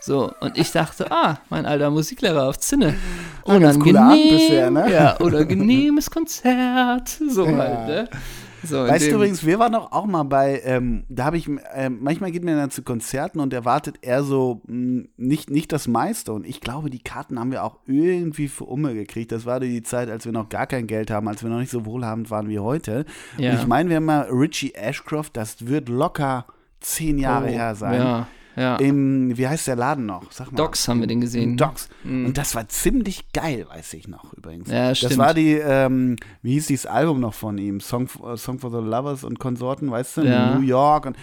So, und ich dachte, ah, mein alter Musiklehrer auf Zinne.
cooler Abend bisher, ne?
Ja, unangenehmes Konzert. So halt, ne? So,
Weißt du übrigens, wir waren doch auch mal bei, ähm, da habe ich, ähm, manchmal geht man dann zu Konzerten und erwartet eher so mh, nicht, nicht das meiste. Und ich glaube, die Karten haben wir auch irgendwie für Umme gekriegt. Das war die Zeit, als wir noch gar kein Geld haben, als wir noch nicht so wohlhabend waren wie heute.
Ja.
Und ich meine, wir haben mal Richie Ashcroft, das wird locker zehn Jahre
Oh,
her sein.
Ja, ja.
Im, wie heißt der Laden noch? Sag mal.
Docs haben wir den gesehen.
Docs. Und das war ziemlich geil, weiß ich noch übrigens.
Ja,
das
stimmt.
war die, ähm, wie hieß dieses Album noch von ihm? Song, äh, Song for the Lovers und Konsorten, weißt du?
Ja.
New York. Und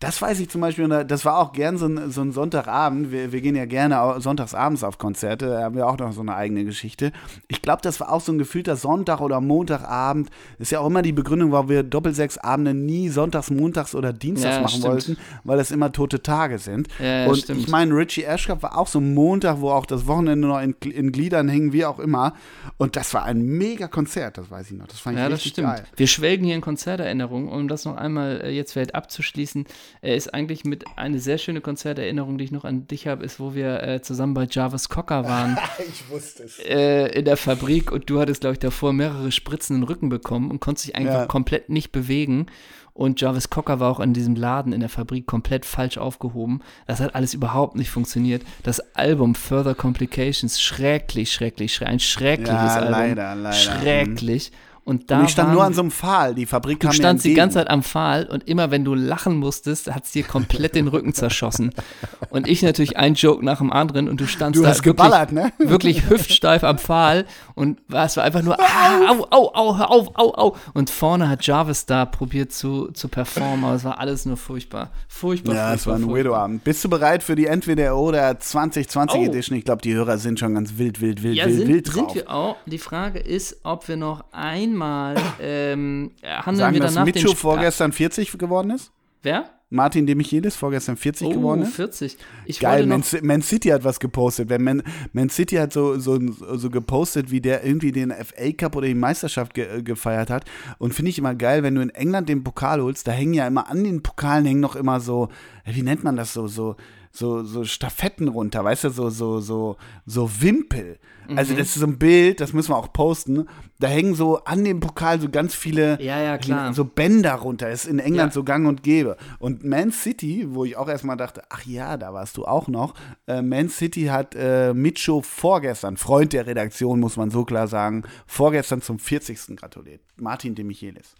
Das weiß ich zum Beispiel, das war auch gern so ein, so ein Sonntagabend. Wir, wir gehen ja gerne sonntagsabends auf Konzerte, da haben wir auch noch so eine eigene Geschichte. Ich glaube, das war auch so ein gefühlter Sonntag- oder Montagabend. Ist ja auch immer die Begründung, warum wir Doppelsechs-Abende nie sonntags, montags oder dienstags
Ja,
machen
stimmt.
wollten, weil das immer tote Tage sind.
Ja,
und
stimmt.
ich meine, Richie Ashcroft war auch so ein Montag, wo auch das Wochenende noch in, in Gliedern hing, wie auch immer. Und das war ein mega Konzert, das weiß ich noch. Das fand ich
Ja, das
richtig
stimmt.
geil.
Wir schwelgen hier in Konzerterinnerungen, um das noch einmal äh, jetzt vielleicht abzuschließen. Äh, ist eigentlich mit eine sehr schöne Konzerterinnerung, die ich noch an dich habe, ist, wo wir äh, zusammen bei Jarvis Cocker waren
Ich wusste es.
äh, in der Fabrik und du hattest, glaube ich, davor mehrere Spritzen in den Rücken bekommen und konntest dich einfach
Ja.
komplett nicht bewegen. Und Jarvis Cocker war auch in diesem Laden in der Fabrik komplett falsch aufgehoben. Das hat alles überhaupt nicht funktioniert. Das Album Further Complications, schrecklich, schrecklich, schre ein schreckliches
Ja,
Album.
leider, leider.
Schrecklich. Und da
Und ich stand
waren,
nur an so einem Pfahl. Die Fabrik
Du
kam mir
standst die ganze Zeit am Pfahl und immer wenn du lachen musstest, hat es dir komplett den Rücken zerschossen. Und ich natürlich ein Joke nach dem anderen und du standst
Du
da
hast
wirklich,
geballert, ne?
wirklich hüftsteif am Pfahl und es war einfach nur ah, au, au, au, hör auf, au, au. Und vorne hat Jarvis da probiert zu, zu performen, aber es war alles nur furchtbar. Furchtbar,
Ja, es war ein. Weirdo-Abend. Bist du bereit für die Entweder oder 2020
Oh.
Edition? Ich glaube, die Hörer sind schon ganz wild, wild, wild,
Ja,
wild,
sind,
wild
sind
drauf.
wir auch. Die Frage ist, ob wir noch einmal ähm, handeln
Sagen,
wir
dass
danach den
Micho vorgestern 40 geworden ist?
Wer?
Martin de Michelis vorgestern 40
Oh,
geworden ist?
40. Ich
Geil, Man, Man City hat was gepostet. Wenn Man, Man City hat so, so, so gepostet, wie der irgendwie den FA Cup oder die Meisterschaft ge, äh, gefeiert hat. Und finde ich immer geil, wenn du in England den Pokal holst, da hängen ja immer an den Pokalen hängen noch immer so, äh, wie nennt man das so, so, so, so Stafetten runter, weißt du, so, so, so, so Wimpel.
Mhm.
Also das ist so ein Bild, das müssen wir auch posten. Da hängen so an dem Pokal so ganz viele
Ja, ja, klar.
so Bänder runter. Das ist in England
Ja.
so gang und gäbe. Und Man City, wo ich auch erstmal dachte, ach ja, da warst du auch noch. Äh, Man City hat äh, Micho vorgestern, Freund der Redaktion, muss man so klar sagen, vorgestern zum 40. gratuliert. Martin de Michelis.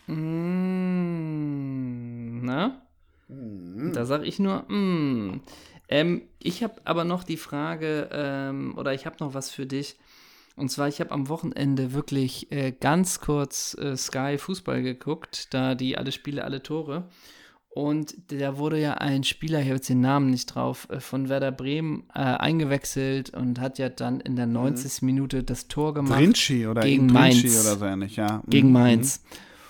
Mm, na?
Mhm.
Da sag ich nur, mm. Ähm, ich habe aber noch die Frage, ähm, oder ich habe noch was für dich. Und zwar, ich habe am Wochenende wirklich äh, ganz kurz äh, Sky Fußball geguckt, da die alle Spiele, alle Tore. Und da wurde ja ein Spieler, ich habe jetzt den Namen nicht drauf, äh, von Werder Bremen äh, eingewechselt und hat ja dann in der 90. Minute das Tor gemacht.
Brinci oder
gegen Mainz.
oder so ähnlich, ja.
gegen
Mhm.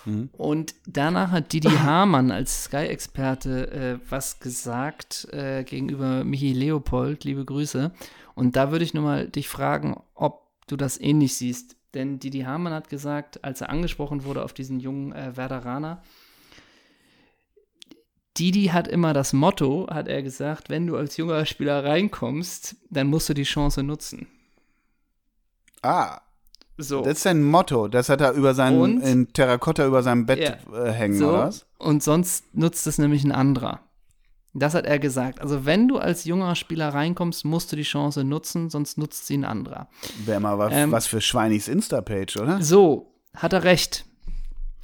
Mainz. Und danach hat Didi Hamann als Sky-Experte äh, was gesagt äh, gegenüber Michi Leopold, liebe Grüße. Und da würde ich nur mal dich fragen, ob du das ähnlich siehst. Denn Didi Hamann hat gesagt, als er angesprochen wurde auf diesen jungen äh, Werderaner, Didi hat immer das Motto, hat er gesagt, wenn du als junger Spieler reinkommst, dann musst du die Chance nutzen.
Ah,
So.
das ist sein Motto. Das hat er über sein,
Und?
in Terrakotta über seinem Bett
Ja.
äh, hängen,
So,
oder was?
und sonst nutzt es nämlich ein anderer. Das hat er gesagt. Also wenn du als junger Spieler reinkommst, musst du die Chance nutzen, sonst nutzt sie ein anderer.
Wäre mal was,
Ähm,
was für Schweinis Insta-Page, oder?
So, hat er recht.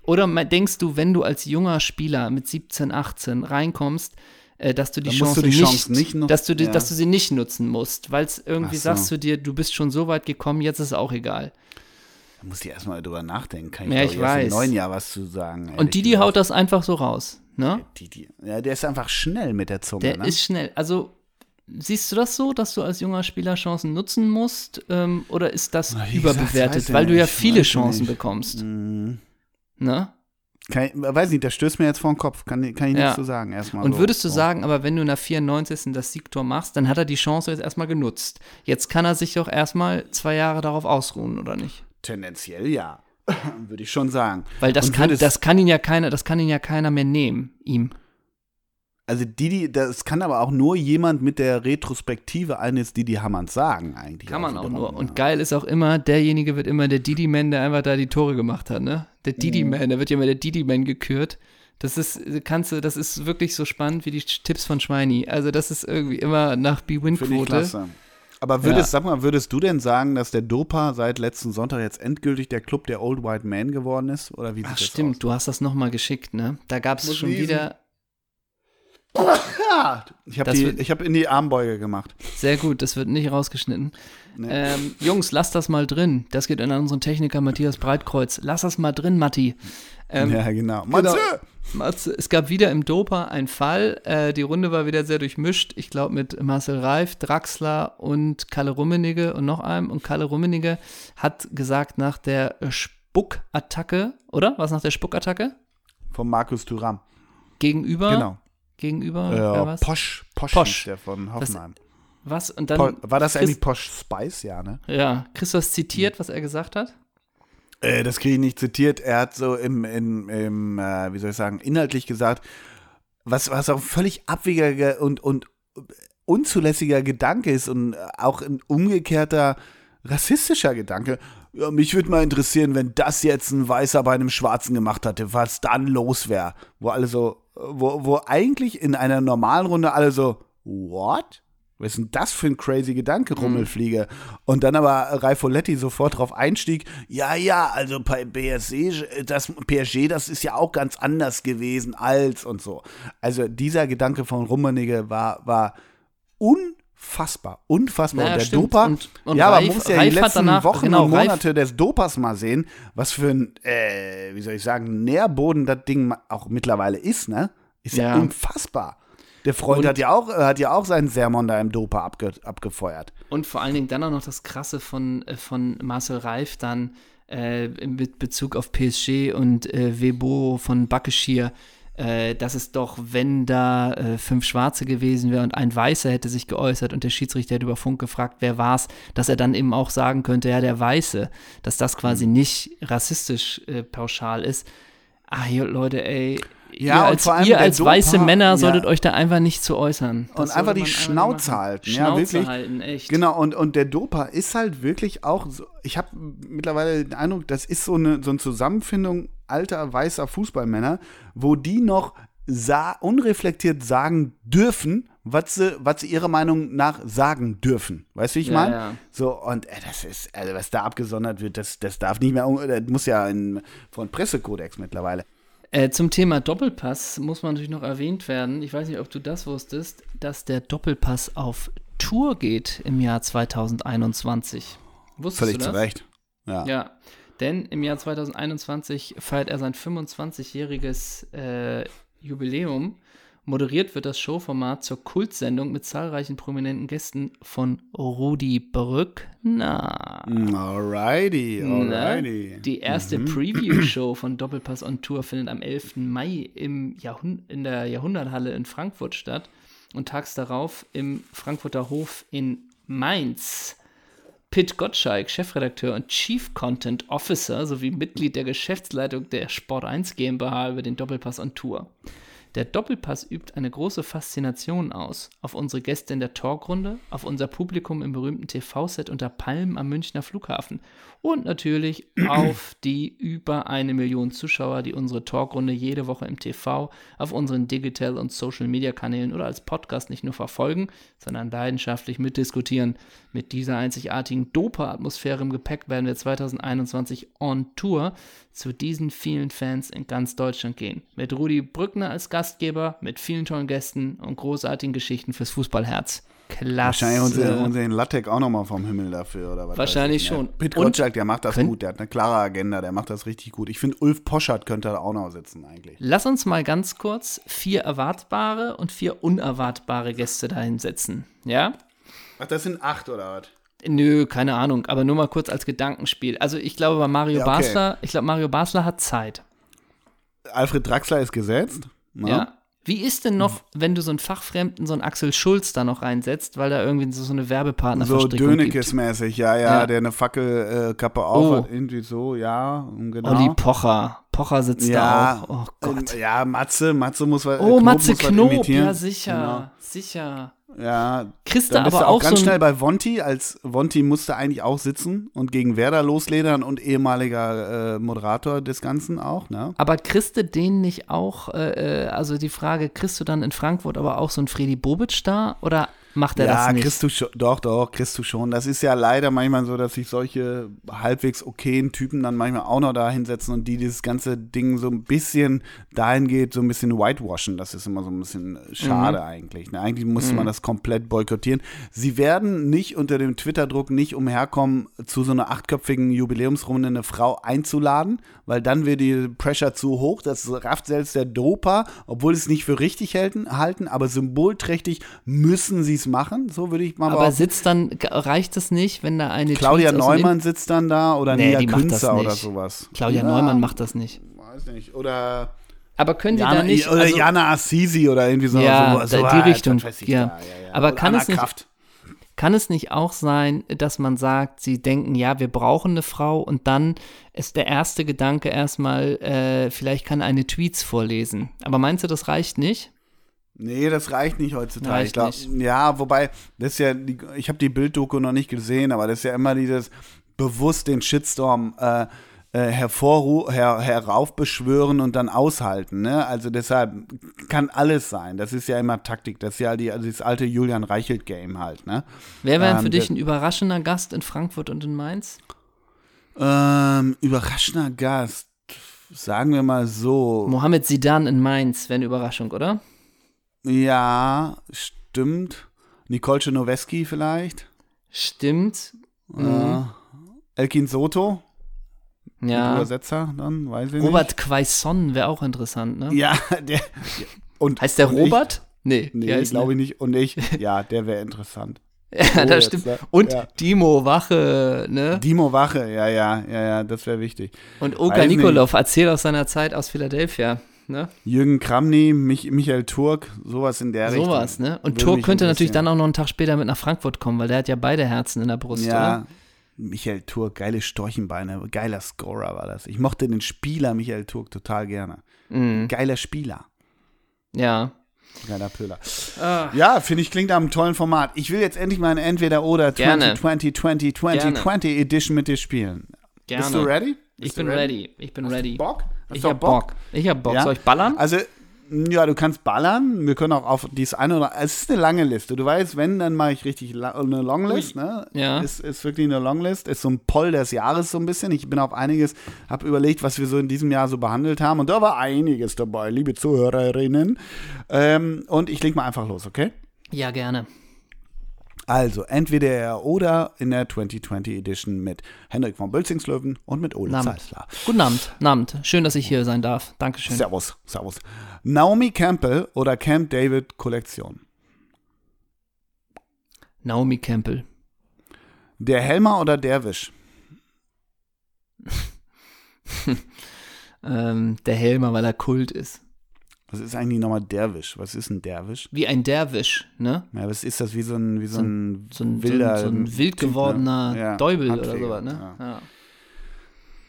Oder denkst du, wenn du als junger Spieler mit 17, 18 reinkommst, äh, dass du die
Dann
Chance
du die
nicht,
Chance nicht nu-
dass, du die,
ja.
dass du sie nicht nutzen musst, weil es irgendwie
so.
sagst du dir, du bist schon so weit gekommen, jetzt ist auch egal.
Da muss ich erstmal drüber nachdenken. Kann ich,
Ja, ich
erst
weiß.
im neuen Jahr was zu sagen.
Und Didi
gesagt.
haut das einfach so raus, ne?
Didi. Ja, der ist einfach schnell mit der Zunge.
Der
ne?
ist schnell. Also siehst du das so, dass du als junger Spieler Chancen nutzen musst? Ähm, oder ist das
Na, gesagt,
überbewertet,
ich
weil du ja viele
weiß ich
Chancen
nicht.
bekommst?
Mhm.
Ne?
Ich, weiß nicht, der stößt mir jetzt vor den Kopf. Kann, kann ich
Ja.
nichts zu sagen. Erstmal
Und
so.
würdest du sagen, aber wenn du in der 94. das Siegtor machst, dann hat er die Chance jetzt erstmal genutzt. Jetzt kann er sich doch erstmal zwei Jahre darauf ausruhen, oder nicht?
Tendenziell ja. Würde ich schon sagen.
Weil das
Und
kann, das kann ihn ja keiner, das kann ihn ja keiner mehr nehmen, ihm.
Also Didi, das kann aber auch nur jemand mit der Retrospektive eines Didi Hammanns sagen, eigentlich.
Kann man auch nur. Und geil ist auch immer, derjenige wird immer der Didi-Man, der einfach da die Tore gemacht hat, ne? Der
Mhm.
Didi-Man, der wird ja immer der Didi-Man gekürt. Das ist, kannst du, das ist wirklich so spannend wie die Tipps von Schweini. Also das ist irgendwie immer nach B-Win-Quote.
Aber würdest,
Ja.
sag mal, würdest du denn sagen, dass der Dopa seit letzten Sonntag jetzt endgültig der Club der Old White Man geworden ist? Oder wie
Ach stimmt, du hast das nochmal geschickt, ne? Da gab es schon
lesen.
wieder,
Ja, ich habe hab in die Armbeuge gemacht.
sehr gut, das wird nicht rausgeschnitten.
Nee.
Ähm, Jungs, lasst das mal drin. Das geht an unseren Techniker Matthias Breitkreuz. Lass das mal drin, Matti. Ähm,
ja, genau. Matze!
Matze, es gab wieder im Dopa einen Fall. Äh, die Runde war wieder sehr durchmischt. Ich glaube mit Marcel Reif, Draxler und Kalle Rummenigge und noch einem. Und Kalle Rummenigge hat gesagt nach der Spuckattacke, oder? Was nach der Spuckattacke?
Von Markus Thuram.
Gegenüber?
Genau.
Gegenüber?
Äh,
war's?
Posch, Posch,
Posch.
der von Hoffenheim.
Was? Und dann.
Po war das
Chris-
eigentlich Posch Spice? Ja, ne?
Ja, Christos zitiert, was er gesagt hat.
Äh, das kriege ich nicht zitiert. Er hat so im, im, im äh, wie soll ich sagen, inhaltlich gesagt, was, was auch völlig abwegiger und, und unzulässiger Gedanke ist und auch ein umgekehrter rassistischer Gedanke. Ja, mich würde mal interessieren, wenn das jetzt ein Weißer bei einem Schwarzen gemacht hatte, was dann los wäre. Wo alle wo, wo eigentlich in einer normalen Runde alle so, what? Was ist denn das für ein crazy Gedanke, Rummelfliege? Und dann aber Ralf Folletti sofort drauf einstieg, ja, ja, also bei BSC, das PSG, das ist ja auch ganz anders gewesen als und so. Also dieser Gedanke von Rummenigge war, war unfassbar, unfassbar.
Naja,
und der
stimmt.
Dopa,
Und- und
ja, aber
Reif-
man muss ja
Reif
die letzten
danach-
Wochen
genau,
und
Reif-
Monate des Dopas mal sehen, was für ein, äh, wie soll ich sagen, Nährboden das Ding auch mittlerweile ist, ne? Ist ja,
Ja.
unfassbar. Der Freund
Und-
hat ja auch, hat ja auch seinen Sermon da im Dopa abge, abgefeuert.
Und vor allen Dingen dann auch noch das Krasse von, äh, von Marcel Reif dann äh, mit Bezug auf PSG und äh, Webo von Backeschier, äh, dass es doch, wenn da äh, fünf Schwarze gewesen wäre und ein Weißer hätte sich geäußert und der Schiedsrichter hätte über Funk gefragt, wer war's, dass er dann eben auch sagen könnte, ja, der Weiße, dass das quasi nicht rassistisch äh, pauschal ist. Ah, Leute, ey.
Ja,
ihr
und
als, ihr als
Dopa-
weiße Männer
ja.
solltet euch da einfach nicht zu äußern. Das
Und einfach die Schnauze
machen.
halten, ja,
Schnauze
wirklich.
halten, echt.
Genau, und, und der Dopa ist halt wirklich auch so, ich habe mittlerweile den Eindruck, das ist so eine, so eine Zusammenfindung alter weißer Fußballmänner, wo die noch sa unreflektiert sagen dürfen, was sie, was sie ihrer Meinung nach sagen dürfen. Weißt du, wie ich
Ja,
meine?
ja.
So, und äh, das ist, also was da abgesondert wird, das, das darf nicht mehr, das muss ja in, von Pressekodex mittlerweile.
Äh, zum Thema Doppelpass muss man natürlich noch erwähnt werden. Ich weiß nicht, ob du das wusstest, dass der Doppelpass auf Tour geht im Jahr 2021. Wusstest
Völlig
du das?
zu Recht. Ja.
Ja, denn im Jahr 2021 feiert er sein 25-jähriges äh, Jubiläum. Moderiert wird das Showformat zur Kultsendung mit zahlreichen prominenten Gästen von Rudi Brückner.
Alrighty,
Ne?
alrighty.
Die erste Preview-Show von Doppelpass on Tour findet am 11. Mai im Jahrhund in der Jahrhunderthalle in Frankfurt statt und tags darauf im Frankfurter Hof in Mainz. Pitt Gottschalk, Chefredakteur und Chief Content Officer sowie Mitglied der Geschäftsleitung der Sport 1 GmbH über den Doppelpass on Tour. Der Doppelpass übt eine große Faszination aus. Auf unsere Gäste in der Talkrunde, auf unser Publikum im berühmten TV-Set unter Palmen am Münchner Flughafen und natürlich auf die über eine Million Zuschauer, die unsere Talkrunde jede Woche im TV, auf unseren Digital- und Social-Media-Kanälen oder als Podcast nicht nur verfolgen, sondern leidenschaftlich mitdiskutieren. Mit dieser einzigartigen Dopa-Atmosphäre im Gepäck werden wir 2021 on Tour zu diesen vielen Fans in ganz Deutschland gehen. Mit Rudi Brückner als Gastgeber, mit vielen tollen Gästen und großartigen Geschichten fürs Fußballherz. Klasse.
Wahrscheinlich uns, uns den Lattek auch nochmal vom Himmel dafür, oder was?
Wahrscheinlich
ich,
schon.
Ja. Pit Gottschalk, der macht das gut, der hat eine klare Agenda, der macht das richtig gut. Ich finde, Ulf Poschert könnte da auch noch sitzen eigentlich.
Lass uns mal ganz kurz vier erwartbare und vier unerwartbare Gäste dahin setzen. Ja?
Ach, das sind acht oder was?
Nö, keine Ahnung, aber nur mal kurz als Gedankenspiel. Also ich glaube bei Mario
Ja, okay.
Basler, ich glaube Mario Basler hat Zeit.
Alfred Draxler ist gesetzt. ne?
Ja. Wie ist denn noch, wenn du so einen Fachfremden, so einen Axel Schulz da noch reinsetzt, weil da irgendwie so, so eine
So
Werbepartnerverstrickung gibt?
Dönekes-mäßig, ja, ja,
Ja.
der eine Fackelkappe auf
Oh.
hat, irgendwie so, ja, genau.
Olli Pocher. Pocher sitzt
ja,
da auch. Oh Gott.
ja, Matze, Matze muss was.
oh,
Knob
Matze Knob, ja sicher,
Genau.
sicher.
Ja,
Kriegst
dann bist
aber
du auch
auch
ganz
so
schnell bei Vonti, als Vonti musste eigentlich auch sitzen und gegen Werder losledern und ehemaliger äh, Moderator des Ganzen auch, ne?
aber kriegst du den nicht auch, äh, äh, also die Frage, kriegst du dann in Frankfurt aber auch so einen Freddy Bobic da oder macht er
ja,
das nicht.
kriegst du schon, doch, doch, kriegst du schon. Das ist ja leider manchmal so, dass sich solche halbwegs okayen Typen dann manchmal auch noch da hinsetzen und die dieses ganze Ding so ein bisschen dahin geht, so ein bisschen whitewashen. Das ist immer so ein bisschen schade eigentlich. Ne? Eigentlich musste man das komplett boykottieren. Sie werden nicht unter dem Twitter-Druck nicht umherkommen, zu so einer achtköpfigen Jubiläumsrunde eine Frau einzuladen, weil dann wird die Pressure zu hoch. Das rafft selbst der Doper, obwohl sie es nicht für richtig halten, halten aber symbolträchtig müssen sie es machen. So würde ich mal
Aber sitzt dann, reicht es nicht, wenn da eine
Claudia
Tweets
Neumann sitzt dann da oder
Nee,
Nia Künzer oder sowas.
Claudia
Ja,
Neumann macht das nicht.
Weiß nicht. Oder
Aber können die
Jana,
da nicht.
oder
also,
Jana Assisi oder irgendwie so.
Ja,
so,
da-
so
die
ah,
Richtung, ja.
da, ja, ja.
Aber
Und
kann
Anna
es nicht-
Kraft.
Kann es nicht auch sein, dass man sagt, sie denken, ja, wir brauchen eine Frau und dann ist der erste Gedanke erstmal, äh, vielleicht kann eine Tweets vorlesen. Aber meinst du, das reicht nicht?
Nee, das reicht nicht heutzutage.
Reicht
ich glaub,
nicht.
Ja, wobei, das ist ja, ich habe die Bilddoku noch nicht gesehen, aber das ist ja immer dieses bewusst den Shitstorm äh, äh, hervorru her heraufbeschwören und dann aushalten. Ne? Also deshalb kann alles sein. Das ist ja immer Taktik. Das ist ja die, also das alte Julian Reichelt-Game halt. Ne?
Wer wäre
Ähm,
für dich ein überraschender Gast in Frankfurt und in Mainz?
Ähm, überraschender Gast. Sagen wir mal so.
Mohamed Sidan in Mainz wäre eine Überraschung, oder?
Ja, stimmt. Nicole Czernoweski vielleicht.
Stimmt.
Äh, Elkin Soto.
Ja.
Übersetzer dann, weiß ich
Robert Quaison wäre auch interessant, ne?
nicht. Ja, der. Und,
Heißt der
und
Robert? Nee,
Ich, nee,
heißt
glaube ich nicht. Und ich, ja, der wäre interessant.
Ja,
So
das stimmt.
ne?
Und
Ja.
Dimo Wache, ne?
Dimo Wache, ja, ja, ja, ja, das wäre wichtig.
Und Oka
nicht.
Nikolov erzählt aus seiner Zeit aus Philadelphia, ne?
Jürgen Kramny, Mich, Michael Turk, sowas in der Richtung.
Sowas, ne? Und Turk könnte natürlich dann auch noch einen Tag später mit nach Frankfurt kommen, weil der hat ja beide Herzen in der Brust,
Ja,
oder?
Michael Turk, geile Storchenbeine, geiler Scorer war das. Ich mochte den Spieler Michael Turk total gerne.
Mhm.
Geiler Spieler.
Ja.
Geiler Pöhler.
Ah.
Ja, finde ich, klingt einem tollen Format. Ich will jetzt endlich mal eine Entweder-Oder
Gerne.
2020 2020 Edition mit dir spielen.
Gerne.
Bist du ready?
Ich
Bist
bin
du
ready. Ich bin ready.
Bock? Hast
Ich
du
hab Bock. Ich hab Bock.
Ja?
Soll ich ballern?
Also, ja, du kannst ballern. Wir können auch auf dies eine oder es ist eine lange Liste. Du weißt, wenn, dann mache ich richtig la eine Longlist. Ne?
Ja.
Ist, ist wirklich eine Longlist. Ist so ein Poll des Jahres so ein bisschen. Ich bin auf einiges, habe überlegt, was wir so in diesem Jahr so behandelt haben. Und da war einiges dabei, liebe Zuhörerinnen. Ähm, und ich leg mal einfach los, okay?
Ja, gerne.
Also, entweder er oder in der 2020 Edition mit Henrik von Bölzingslöwen und mit Ole. Zeisler.
Guten Abend. Guten Abend. Schön, dass ich hier sein darf. Dankeschön.
Servus, servus. Naomi Campbell oder Camp David Kollektion?
Naomi Campbell.
Der Helmer oder Derwisch?
Ähm, der Helmer, weil er Kult ist.
Was ist eigentlich nochmal Derwisch? Was ist ein Derwisch?
Wie ein Derwisch, ne?
Ja, was ist das wie so ein, wie so ein,
So ein,
wilder
so ein, so ein wild
Typ, ne?
gewordener
Ja,
Däubel oder
Handfeger,
sowas, ne?
ja.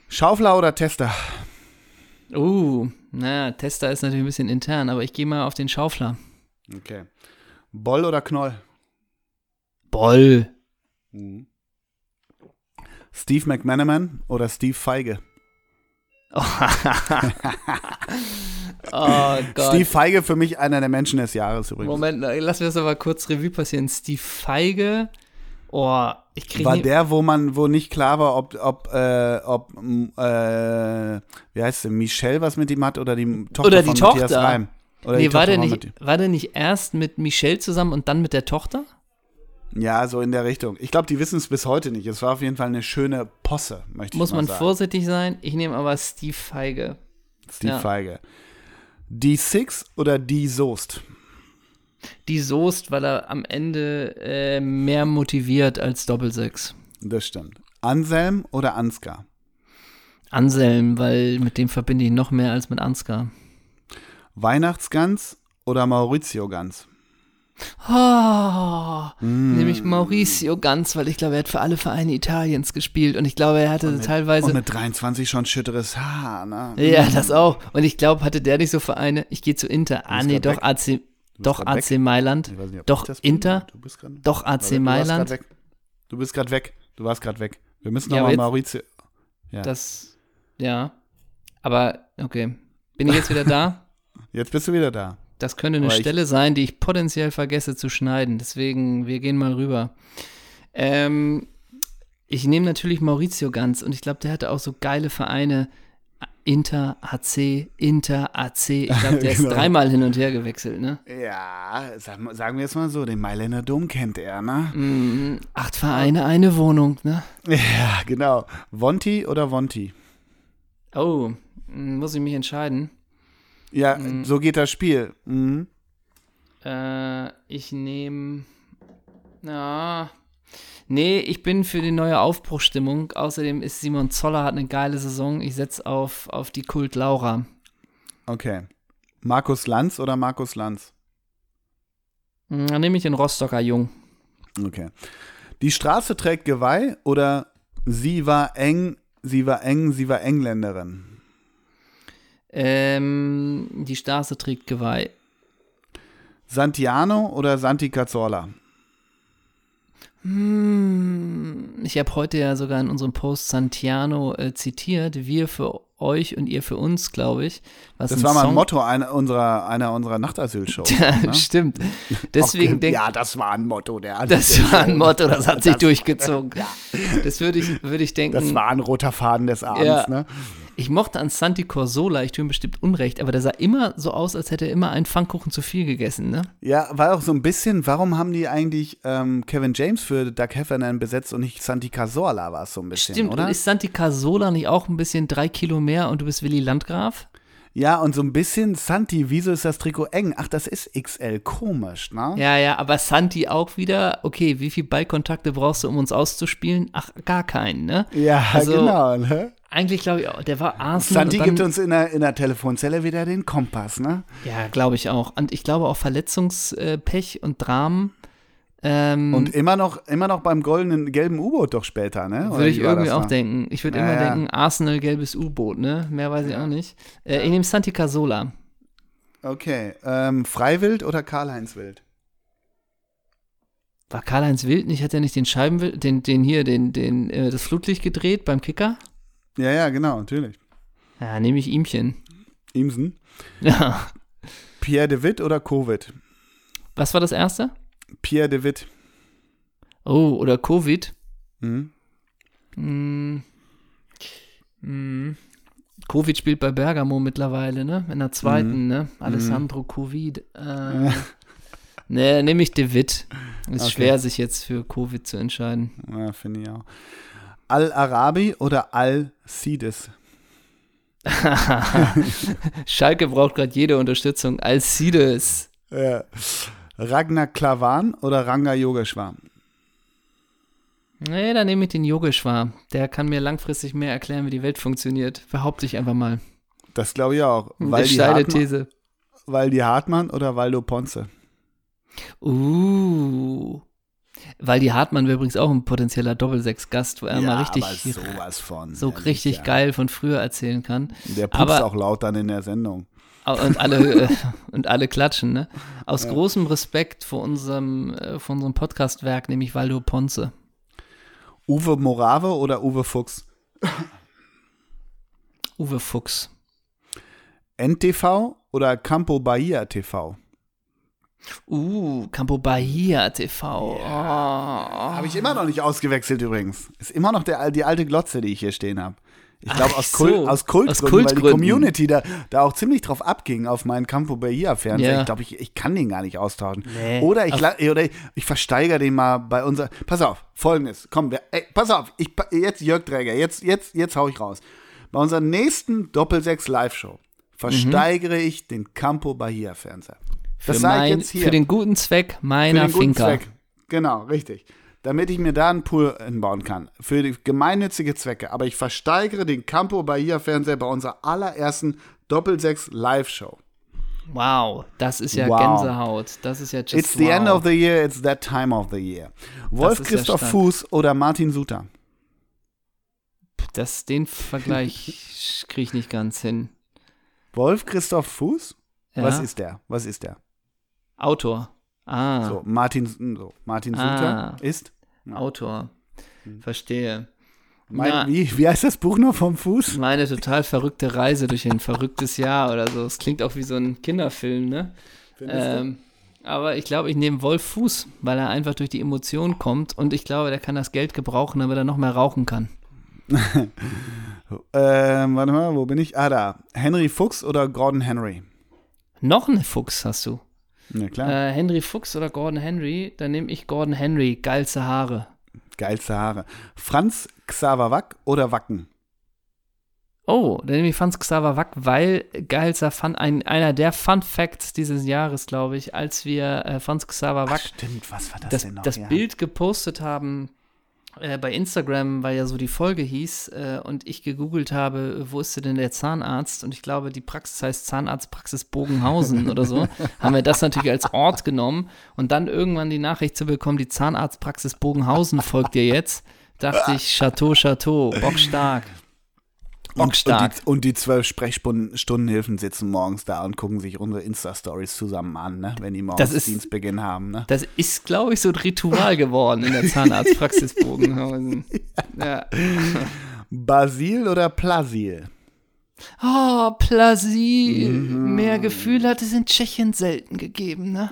Schaufler oder Tester?
Uh, naja, Tester ist natürlich ein bisschen intern, aber ich gehe mal auf den Schaufler.
Okay. Boll oder Knoll?
Boll.
Steve McManaman oder Steve Feige?
Oh Gott.
Steve Feige für mich einer der Menschen des Jahres übrigens.
Moment, lass mir das aber kurz Revue passieren. Steve Feige. Oh, ich kriege
War der, wo man, wo nicht klar war, ob, ob, äh, ob, äh, wie heißt sie, Michelle was mit ihm hat oder die Tochter
Oder die
von Matthias
Tochter.
Reim. Oder
Nee,
die
war
Tochter
der, nicht,
Matthias-
war der nicht erst mit Michelle zusammen und dann mit der Tochter?
Ja, so in der Richtung. Ich glaube, die wissen es bis heute nicht. Es war auf jeden Fall eine schöne Posse, möchte
Muss
ich mal
man
sagen.
vorsichtig sein. Ich nehme aber Steve Feige.
Steve
ja.
Feige. Die Six oder die Soest?
Die Soest, weil er am Ende äh, mehr motiviert als Doppelsechs.
Das stimmt. Anselm oder Ansgar?
Anselm, weil mit dem verbinde ich noch mehr als mit Ansgar.
Weihnachtsgans oder Maurizio Gans?
Oh,
Mm.
Nämlich Mauricio Ganz, weil ich glaube, er hat für alle Vereine Italiens gespielt und ich glaube, er hatte teilweise.
Und mit 23 schon schütteres Haar, ne?
ja, das auch. Und ich glaube, hatte der nicht so Vereine. Ich gehe zu Inter. Ah, nee, doch
weg.
AC. Doch AC Mailand.
Ich weiß nicht,
Doch. Inter.
Grad,
Doch AC
du warst
Mailand.
weg. Du bist gerade weg. Du warst gerade weg. Wir müssen
Ja,
nochmal
aber jetzt-
Maurizio. Ja.
Das. Ja. Aber, okay. Bin ich jetzt wieder da?
Jetzt bist du wieder da.
Das könnte eine
Aber ich-
Stelle sein, die ich potenziell vergesse zu schneiden. Deswegen, wir gehen mal rüber. Ähm, ich nehme natürlich Maurizio Ganz und ich glaube, der hatte auch so geile Vereine. Inter, AC, Inter, AC. Ich glaube, der ist
Genau.
dreimal hin und her gewechselt, ne?
Ja, sagen, sagen wir jetzt mal so, den Mailänder Dom kennt er, ne?
Mhm. Acht Vereine, eine Wohnung, ne?
Ja, genau. Vonti oder Vonti?
Oh, mm, muss ich mich entscheiden.
Ja,
Mhm.
so geht das Spiel. Mhm.
Äh, ich nehme. Ja. Nee, ich bin für die neue Aufbruchstimmung. Außerdem ist Simon Zoller hat eine geile Saison. Ich setze auf, auf die Kult Laura.
Okay. Markus Lanz oder Markus Lanz?
Hm, Dann nehme ich den Rostocker Jung.
Okay. Die Straße trägt Geweih oder sie war eng, sie war eng, sie war Engländerin?
Ähm, die Straße trägt Geweih.
Santiano oder Santi Cazorla?
Hm, ich habe heute ja sogar in unserem Post Santiano äh, zitiert. Wir für euch und ihr für uns, glaube ich. Was
Das war mal ein
Song-
Motto einer unserer, einer unserer Nachtasylshows.
Ja,
ne?
stimmt. Deswegen denke
Ja, das war ein Motto der
Das war ein Motto, das hat sich
Das-
durchgezogen. Das würde ich, würde ich denken.
Das war ein roter Faden des Abends,
Ja.
ne?
Ich mochte an Santi Corsola, ich tue ihm bestimmt Unrecht, aber der sah immer so aus, als hätte er immer einen Pfannkuchen zu viel gegessen, ne?
Ja, war auch so ein bisschen, warum haben die eigentlich ähm, Kevin James für Doug Heffernan besetzt und nicht Santi Cazorla war es so ein bisschen,
Stimmt,
oder?
und ist Santi Corsola nicht auch ein bisschen drei Kilo mehr und du bist Willy Landgraf?
Ja, und so ein bisschen Santi, wieso ist das Trikot eng? Ach, das ist XL, komisch, ne?
Ja, ja, aber Santi auch wieder, okay, wie viel Ballkontakte brauchst du, um uns auszuspielen? Ach, gar keinen, ne?
Ja,
Also,
genau, ne?
Eigentlich glaube ich auch, der war Arsenal.
Santi
dann,
gibt uns in der, in der Telefonzelle wieder den Kompass, ne?
Ja, glaube ich auch. Und ich glaube auch Verletzungspech und Dramen. Ähm,
Und immer noch, immer noch beim goldenen, gelben U-Boot doch später, ne?
Würde ich irgendwie auch
noch?
denken. Ich würde
Ja,
immer
ja.
denken, Arsenal gelbes U-Boot, ne? Mehr weiß ich auch nicht. Äh, Ich nehme Santi Casola.
Okay, ähm, Freiwild oder Karl-Heinz Wild?
War Karl-Heinz Wild nicht? Hat er nicht den Scheiben, den, den hier, den, den, äh, das Flutlicht gedreht beim Kicker?
Ja, ja, genau, natürlich.
Ja, nehme ich ihmchen.
Imsen.
Ja.
Pierre de Witt oder Covid?
Was war das erste?
Pierre de Witt.
Oh, oder Covid.
Mhm.
Hm. Hm. Covid spielt bei Bergamo mittlerweile, ne? In der zweiten,
Mhm.
ne? Alessandro Covid. Äh, ne, nehme ich De Witt. Ist
Okay.
schwer, sich jetzt für Covid zu entscheiden.
Ja, finde ich auch. Al-Arabi oder Al-Sidis?
Schalke braucht gerade jede Unterstützung. Alcides.
Ja. Ragnar Klavan oder Ranga Yogeshwar?
Nee, da nehme ich den Yogeshwar. Der kann mir langfristig mehr erklären, wie die Welt funktioniert. Behaupte ich einfach mal.
Das glaube ich auch. Weil die,
steile
Hartmann,
These.
weil die Hartmann oder Waldo Ponce?
Uh. Weil die Hartmann wäre übrigens auch ein potenzieller Doppelsechs-Gast, wo er mal richtig,
sowas von.
so
ja,
richtig
sicher.
geil von früher erzählen kann.
Der pupst
Aber-
auch laut dann in der Sendung.
Und alle, äh, und alle klatschen, ne? Aus großem Respekt vor unserem, äh, vor unserem Podcast-Werk, nämlich Waldo Ponce.
Uwe Morave oder Uwe Fuchs?
Uwe Fuchs.
NTV oder Campo Bahia TV?
Uh, Campo Bahia TV. Oh.
Habe ich immer noch nicht ausgewechselt übrigens. Ist immer noch der, die alte Glotze, die ich hier stehen habe. Ich glaube aus,
so,
Kult, aus Kultgründen,
aus
weil die. Community da, da auch ziemlich drauf abging auf meinen Campo Bahia Fernseher.
Ja.
Ich glaube, ich, ich kann den gar nicht austauschen.
Nee.
Oder, ich, oder ich, ich versteigere den mal bei unser. Pass auf, folgendes. Komm, wir, ey, pass auf, ich, jetzt Jörg Träger, jetzt, jetzt, jetzt hau ich raus. Bei unserer nächsten Doppelsechs Live-Show versteigere ich den Campo Bahia Fernseher.
Für,
Das sage ich jetzt hier.
für den guten Zweck
Für
meiner
den guten
Finca.
Zweck. Genau, richtig. Damit ich mir da einen Pool hinbauen kann. Für gemeinnützige Zwecke. Aber ich versteigere den Campo Bahia Fernseher bei unserer allerersten Doppelsechs Live-Show.
Wow, das ist ja
Wow.
Gänsehaut. Das ist ja just
It's the
wow.
end of the year, it's that time of the year. Wolf
ist ja
Christoph
stark.
Fuß oder Martin Suter?
das, den Vergleich kriege ich nicht ganz hin.
Wolf Christoph Fuß?
Ja?
Was ist der? Was ist der?
Autor. Ah,
So, Martin, so, Martin Suter
Ah.
ist.
Autor. Verstehe.
Mein,
Na.
wie, wie heißt das Buch noch vom Fuß?
Meine total verrückte Reise durch ein verrücktes Jahr oder so. Es klingt auch wie so ein Kinderfilm, ne? Ähm, aber ich glaube, ich nehme Wolf Fuß, weil er einfach durch die Emotionen kommt und ich glaube, der kann das Geld gebrauchen, damit er noch mehr rauchen kann.
ähm, warte mal, wo bin ich? Ah, da. Henry Fuchs oder Gordon Henry?
Noch einen Fuchs hast du.
Ja, klar.
Äh, Henry Fuchs oder Gordon Henry? Dann nehme ich Gordon Henry. Geilste Haare.
Geilste Haare. Franz Xaver Wack oder Wacken?
Oh, dann nehme ich Franz Xaver Wack, weil geilster Fun, ein, einer der Fun Facts dieses Jahres, glaube ich, als wir äh, Franz Xaver Wack
Ach, stimmt, was war das,
das,
denn noch?
das
Ja.
Bild gepostet haben äh, bei Instagram, weil ja so die Folge hieß äh, und ich gegoogelt habe, wo ist denn der Zahnarzt? Und ich glaube, die Praxis heißt Zahnarztpraxis Bogenhausen oder so. Haben wir das natürlich als Ort genommen und dann irgendwann die Nachricht zu bekommen, die Zahnarztpraxis Bogenhausen folgt dir jetzt. Dachte ich, Chateau, Chateau, bockstark.
Und, und,
Bockstark.
die, und die zwölf Sprechstundenhilfen sitzen morgens da und gucken sich unsere Insta-Stories zusammen an, ne? wenn die morgens
ist-
Dienstbeginn haben. Ne?
Das ist, glaube ich, so ein Ritual geworden in der Zahnarztpraxis Bogenhausen. Ja.
Basil oder Plasil?
Oh, Plasil. Mehr Gefühl hat es in Tschechien selten gegeben, ne?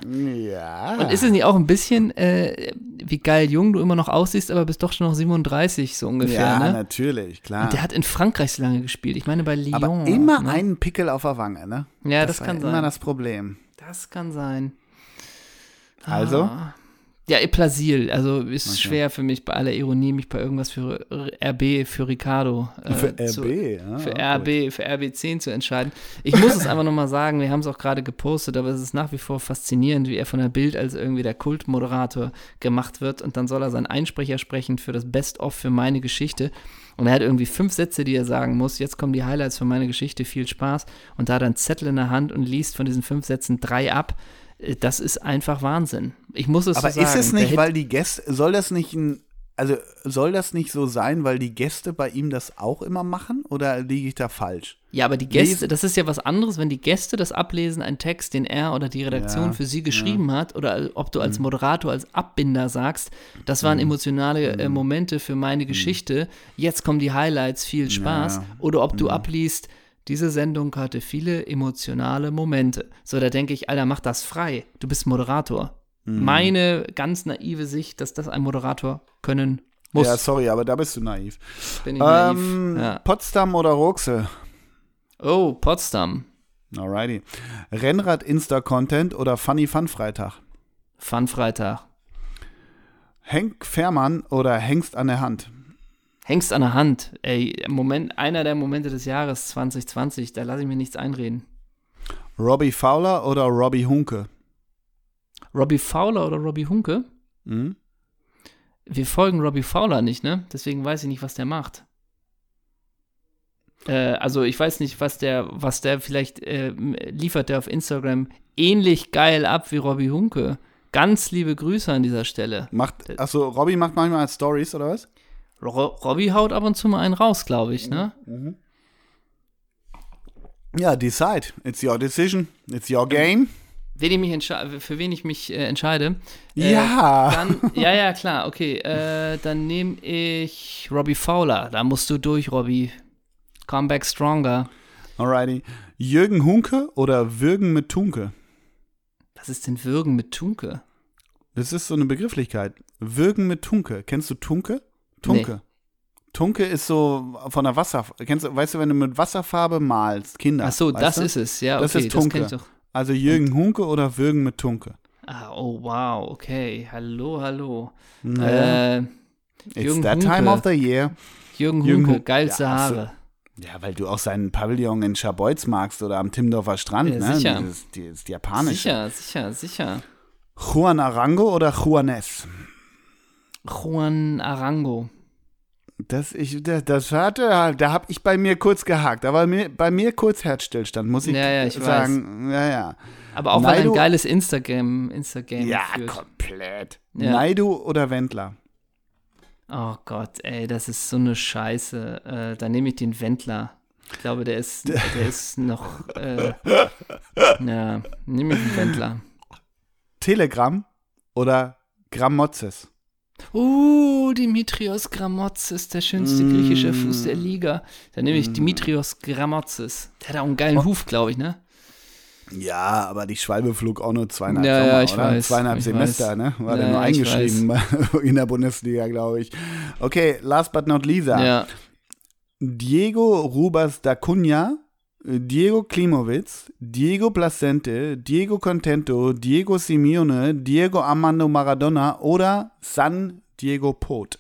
Ja.
Und ist es nicht auch ein bisschen, äh, wie geil jung du immer noch aussiehst, aber bist doch schon noch 37 so ungefähr,
ja,
ne?
natürlich, klar.
Und der hat in Frankreich so lange gespielt. Ich meine bei Lyon.
Aber immer
ne?
einen Pickel auf der Wange, ne?
Ja, das,
war
kann
immer
sein.
das Problem.
Das kann sein.
Also?
Ah. Ja, Plasil. Also ist
Okay.
schwer für mich bei aller Ironie, mich bei irgendwas für RB, für Ricardo. äh,
Für
zu-
RB, ja.
für
gut.
RB, für RB10 zu entscheiden. Ich muss es einfach nochmal sagen, wir haben es auch gerade gepostet, aber es ist nach wie vor faszinierend, wie er von der Bild als irgendwie der Kultmoderator gemacht wird und dann soll er seinen Einsprecher sprechen für das Best-of für meine Geschichte. Und er hat irgendwie fünf Sätze, die er sagen muss. Jetzt kommen die Highlights für meine Geschichte, viel Spaß. Und da hat er einen Zettel in der Hand und liest von diesen fünf Sätzen drei ab. Äh, Das ist einfach Wahnsinn. Ich muss es
Aber
so sagen.
ist es nicht, weil die Gäste, soll das nicht ein, also soll das nicht so sein, weil die Gäste bei ihm das auch immer machen? Oder liege ich da falsch?
Ja, aber die Gäste, das ist ja was anderes, wenn die Gäste das ablesen, einen Text, den er oder die Redaktion
Ja,
für sie geschrieben hat, oder ob du als Moderator, als Abbinder sagst, das waren emotionale äh, Momente für meine Geschichte, jetzt kommen die Highlights, viel Spaß,
Ja.
oder ob du abliest, diese Sendung hatte viele emotionale Momente. So, da denke ich, Alter, mach das frei, du bist Moderator. Meine ganz naive Sicht, dass das ein Moderator können muss,
Ja, sorry, aber da bist du naiv.
bin ich naiv.
Ähm,
Ja.
Potsdam oder Ruxel?
Oh, Potsdam,
Alrighty. Rennrad-Insta-Content oder Funny Fun Freitag?
Fun Freitag.
Henk Fährmann oder Hengst an der Hand?
Hängst an der Hand. Ey, Moment, einer der Momente des Jahres 2020, da lasse ich mir nichts einreden.
Robbie Fowler oder Robbie Hunke?
Robbie Fowler oder Robbie Hunke?
Hm?
Wir folgen Robbie Fowler nicht, ne? Deswegen weiß ich nicht, was der macht. Äh, also ich weiß nicht, was der, was der vielleicht äh, liefert der auf Instagram ähnlich geil ab wie Robbie Hunke. Ganz liebe Grüße an dieser Stelle.
Macht, achso, Robbie macht manchmal Stories oder was?
Ro Robbie haut ab und zu mal einen raus, glaube ich, ne?
Ja, decide. It's your decision. It's your game.
Wen ich mich für wen ich mich äh, entscheide. Äh,
ja.
Dann, ja, ja, klar, okay. Äh, dann nehme ich Robbie Fowler. Da musst du durch, Robbie. Come back stronger.
Alrighty. Jürgen Hunke oder Würgen mit Tunke?
Was ist denn Würgen mit Tunke?
Das ist so eine Begrifflichkeit. Würgen mit Tunke. Kennst du Tunke? Tunke. Tunke ist so von der Wasser. Kennst du, weißt du, wenn du mit Wasserfarbe malst, Kinder.
Ach so, das
du?
ist es. Ja, okay,
Das
das,
ist Tunke.
doch.
Also Jürgen Hunke oder Würgen mit Tunke?
Ah, oh, wow, okay. Hallo, hallo.
Naja.
Äh,
It's that
Hunke.
time of the year.
Jürgen
Jürgen
Hunke,
Hun-
geilste
Ja,
Haare.
absolut. Ja, weil du auch seinen Pavillon in Scharbeutz magst oder am Timdorfer Strand,
Ja,
ne?
sicher.
Dieses, dieses japanische.
Sicher, sicher, sicher.
Juan Arango oder Juanes?
Juan Arango.
Das, ich, das, das hatte, da habe ich bei mir kurz gehakt. Da war mir, bei mir kurz Herzstillstand, muss ich,
Ja, ja, ich
sagen. Ja, ja.
Aber auch weil
Naidu-
ein geiles Instagram, Instagram
Ja,
führt.
komplett.
Ja.
Naidu oder Wendler?
Oh Gott, ey, das ist so eine Scheiße. Äh, da nehme ich den Wendler. Ich glaube, der ist, der ist noch. Äh, ja, nehme ich den Wendler.
Telegram oder Gramotzes?
Uh, Dimitrios Gramotzes, der schönste
Mm.
griechische Fuß der Liga. Da nehme ich Dimitrios Gramotzes. Der hat auch einen geilen Huf, glaube ich, ne?
Ja, aber die Schwalbe flog auch nur zweieinhalb
Ja,
Sommer,
ja, ich
oder?
weiß,
zweieinhalb
ich
Semester,
weiß.
ne? War
Ja,
der nur eingeschrieben in der Bundesliga, glaube ich. Okay, last but not least.
Ja.
Diego Rubas da Cunha, Diego Klimowitz, Diego Placente, Diego Contento, Diego Simeone, Diego Armando Maradona oder San Diego Pot.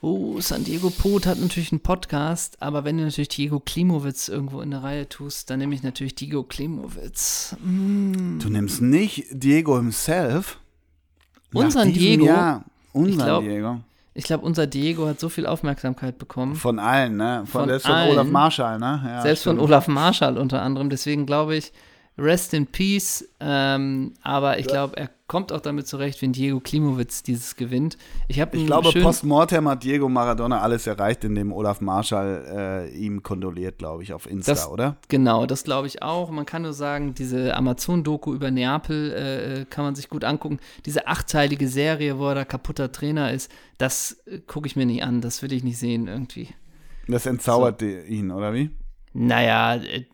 Oh, San Diego Pot hat natürlich einen Podcast, aber wenn du natürlich Diego Klimowitz irgendwo in der Reihe tust, dann nehme ich natürlich Diego Klimowitz. Mm.
Du nimmst nicht Diego himself.
Unseren
diesem
Diego?
Jahr, unseren
glaub,
Diego.
Ich glaube, unser Diego hat so viel Aufmerksamkeit bekommen.
Von allen, ne? Von,
Von
selbst von
allen.
Olaf Marschall, ne? Ja,
Selbst
stimmt.
von Olaf Marschall unter anderem. Deswegen glaube ich, rest in peace. Ähm, aber ich glaube, er kommt auch damit zurecht, wenn Diego Klimowitz dieses gewinnt. Ich
Ich glaube, postmortem hat Diego Maradona alles erreicht, indem Olaf Marschall äh, ihm kondoliert, glaube ich, auf Insta,
Das-
oder?
Genau, das glaube ich auch. Man kann nur sagen, diese Amazon-Doku über Neapel äh, kann man sich gut angucken. Diese achteilige Serie, wo er da kaputter Trainer ist, das äh, gucke ich mir nicht an. Das würde ich nicht sehen irgendwie.
Das entzaubert ihn, oder wie?
Naja, äh,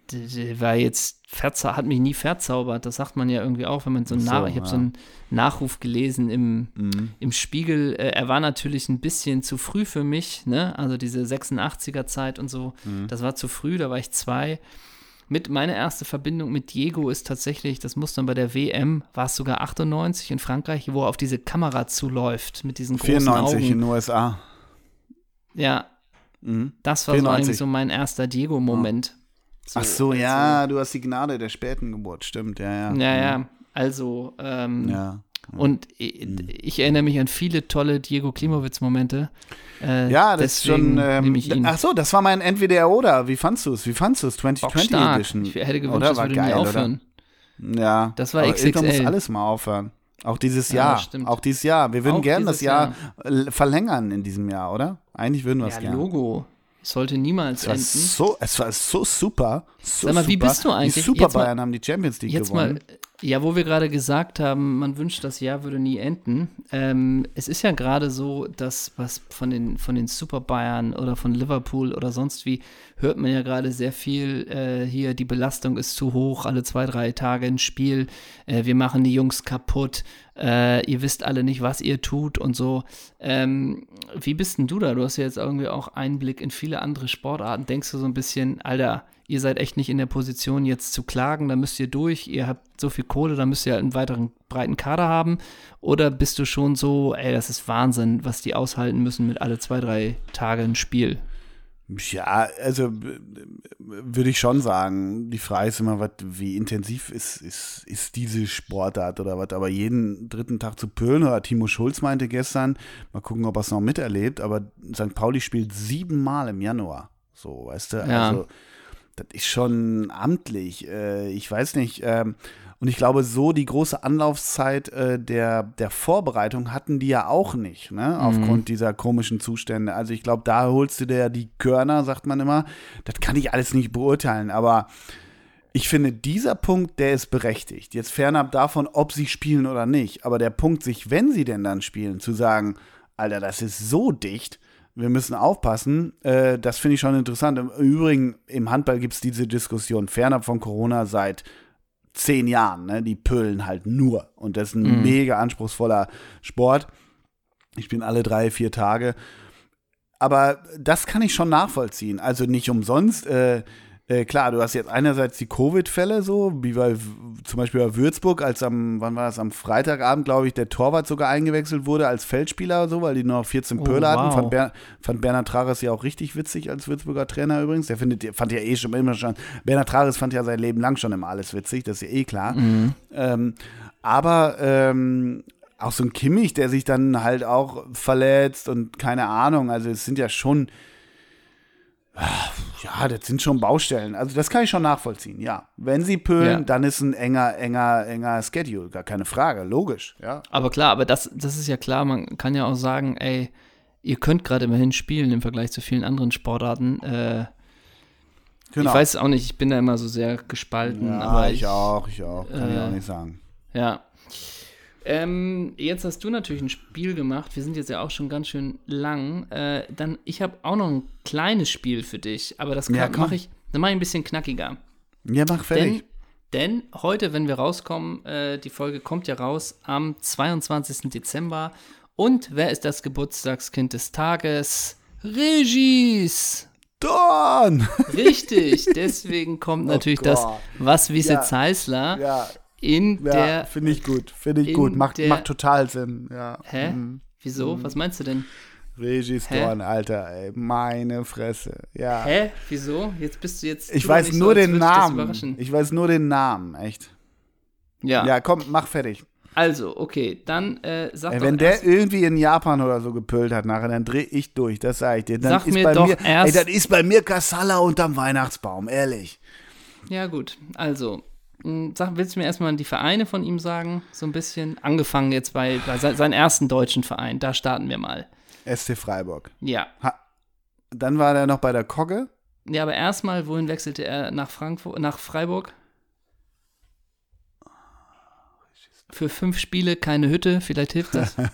war jetzt verzau hat mich nie verzaubert. Das sagt man ja irgendwie auch, wenn man so einen
so,
ich habe so einen Nachruf gelesen im,
Mhm.
im Spiegel. Äh, er war natürlich ein bisschen zu früh für mich, ne? Also diese 86er Zeit und so,
Mhm.
das war zu früh, da war ich zwei. Mit meine erste Verbindung mit Diego ist tatsächlich, das muss dann bei der WM, war es sogar 98 in Frankreich, wo er auf diese Kamera zuläuft mit diesen großen
94
Augen.
in den USA.
Ja,
Mhm.
das war so
94.
eigentlich so mein erster Diego-Moment.
Ach so, ja, du hast die Gnade der späten Geburt, stimmt, ja, ja.
Ja, ja, also, ähm,
Ja,
und ich, ich erinnere mich an viele tolle Diego Klimowitz-Momente. Äh,
ja das ist schon. Ähm, ach so, das war mein Entweder oder. Wie fandst du es? Wie fandst du es? 2020
Bockstark.
Edition.
Ich hätte gewünscht,
oder?
das
War
würde
geil,
nie
oder?
aufhören.
Ja.
Das war XXL.
muss alles mal aufhören. Auch dieses
Ja,
Jahr.
stimmt.
auch dieses Jahr. Wir würden
Auch
gerne das Jahr äh, verlängern in diesem Jahr, oder? Eigentlich würden wir es
Ja,
gerne.
Logo. Sollte niemals
Es war,
enden.
so, es war so super. So
Sag mal, wie
super.
bist du eigentlich?
Die Super
Jetzt mal-
Bayern haben die Champions League
Jetzt
gewonnen.
mal, ja, wo wir gerade gesagt haben, man wünscht, das Jahr würde nie enden. Ähm, es ist ja gerade so, dass was von den, von den Super Bayern oder von Liverpool oder sonst wie, hört man ja gerade sehr viel äh, hier, die Belastung ist zu hoch, alle zwei, drei Tage ein Spiel, äh, wir machen die Jungs kaputt, äh, ihr wisst alle nicht, was ihr tut und so. Ähm, wie bist denn du da? Du hast ja jetzt irgendwie auch Einblick in viele andere Sportarten. Denkst du so ein bisschen, Alter, ihr seid echt nicht in der Position, jetzt zu klagen, da müsst ihr durch, ihr habt so viel Kohle, da müsst ihr einen weiteren breiten Kader haben? Oder bist du schon so, ey, das ist Wahnsinn, was die aushalten müssen mit alle zwei, drei Tage ein Spiel?
Ja, also würde ich schon sagen. Die Frage ist immer, was, wie intensiv ist, ist, ist diese Sportart oder was. Aber jeden dritten Tag zu Pölen oder Timo Schulz meinte gestern, mal gucken, ob er es noch miterlebt, aber St. Pauli spielt siebenmal im Januar. So, weißt du?
Ja.
Also, das ist schon amtlich. Äh, ich weiß nicht. Und ich glaube, so die große Anlaufzeit äh, der, der Vorbereitung hatten die ja auch nicht, ne? Aufgrund dieser komischen Zustände. Also ich glaube, da holst du dir ja die Körner, sagt man immer. Das kann ich alles nicht beurteilen, aber ich finde, dieser Punkt, der ist berechtigt. Jetzt fernab davon, ob sie spielen oder nicht. Aber der Punkt, sich, wenn sie denn dann spielen, zu sagen, Alter, das ist so dicht, wir müssen aufpassen, äh, das finde ich schon interessant. Im Übrigen, im Handball gibt es diese Diskussion fernab von Corona seit zehn Jahren. Ne? Die pölen halt nur. Und das ist ein mega anspruchsvoller Sport. Ich bin alle drei, vier Tage. Aber das kann ich schon nachvollziehen. Also nicht umsonst. Äh, äh, klar, du hast jetzt einerseits die Covid-Fälle so, wie bei zum Beispiel bei Würzburg, als am, wann war das, am Freitagabend, glaube ich, der Torwart sogar eingewechselt wurde als Feldspieler so, weil die nur noch 14
Oh,
Pöle hatten.
wow.
Fand, Ber fand Bernhard Trares ja auch richtig witzig als Würzburger Trainer übrigens. Der findet, fand ja eh schon immer schon, Bernhard Trares fand ja sein Leben lang schon immer alles witzig, das ist ja eh klar. Ähm, aber ähm, auch so ein Kimmich, der sich dann halt auch verletzt und keine Ahnung, also es sind ja schon, ja, das sind schon Baustellen. Also das kann ich schon nachvollziehen, ja. Wenn sie pölen,
Ja.
dann ist ein enger, enger, enger Schedule, gar keine Frage, logisch, ja.
Aber klar, aber das, das ist ja klar, man kann ja auch sagen, ey, ihr könnt gerade immerhin spielen im Vergleich zu vielen anderen Sportarten. Äh,
Genau.
Ich weiß auch nicht, ich bin da immer so sehr gespalten.
ja,
aber
ich, auch, ich auch, kann ich
äh,
auch nicht sagen.
Ja. Ähm, jetzt hast du natürlich ein Spiel gemacht. Wir sind jetzt ja auch schon ganz schön lang. Äh, dann, ich habe auch noch ein kleines Spiel für dich, aber das
Ja,
mache ich, dann mache ich ein bisschen knackiger.
Ja, mach fertig.
Denn, denn heute, wenn wir rauskommen, äh, die Folge kommt ja raus am 22. Dezember. Und wer ist das Geburtstagskind des Tages? Regis!
Dorn!
Richtig, deswegen kommt natürlich das
Gott.
Was Wisse
Ja.
Zeisler
Ja,
in
ja
der.
finde ich gut. Finde ich gut. Macht,
der-
macht total Sinn. Ja.
Hä?
Mhm.
Wieso? Was meinst du denn?
Regis
Hä?
Dorn, Alter, ey. Meine Fresse. Ja.
Hä? Wieso? Jetzt bist du jetzt.
Ich
doch
weiß nur
so,
den Namen. Ich weiß nur den Namen, echt.
Ja.
Ja, komm, mach fertig.
Also, okay, dann äh, sag
Ey, wenn der irgendwie in Japan oder so gepölt hat nachher, dann dreh ich durch, das sag ich dir. Dann
Sag
ist
mir
bei
doch
mir,
erst-
ey, dann ist bei mir Kassala unterm Weihnachtsbaum, ehrlich.
Ja, gut. Also, sag, willst du mir erstmal die Vereine von ihm sagen? So ein bisschen. Angefangen jetzt bei, bei se seinem ersten deutschen Verein. Da starten wir mal.
SC Freiburg.
Ja.
Ha. Dann war der noch bei der Kogge.
Ja, aber erstmal, wohin wechselte er nach Frankfurt, nach Freiburg? Für fünf Spiele keine Hütte, vielleicht hilft das.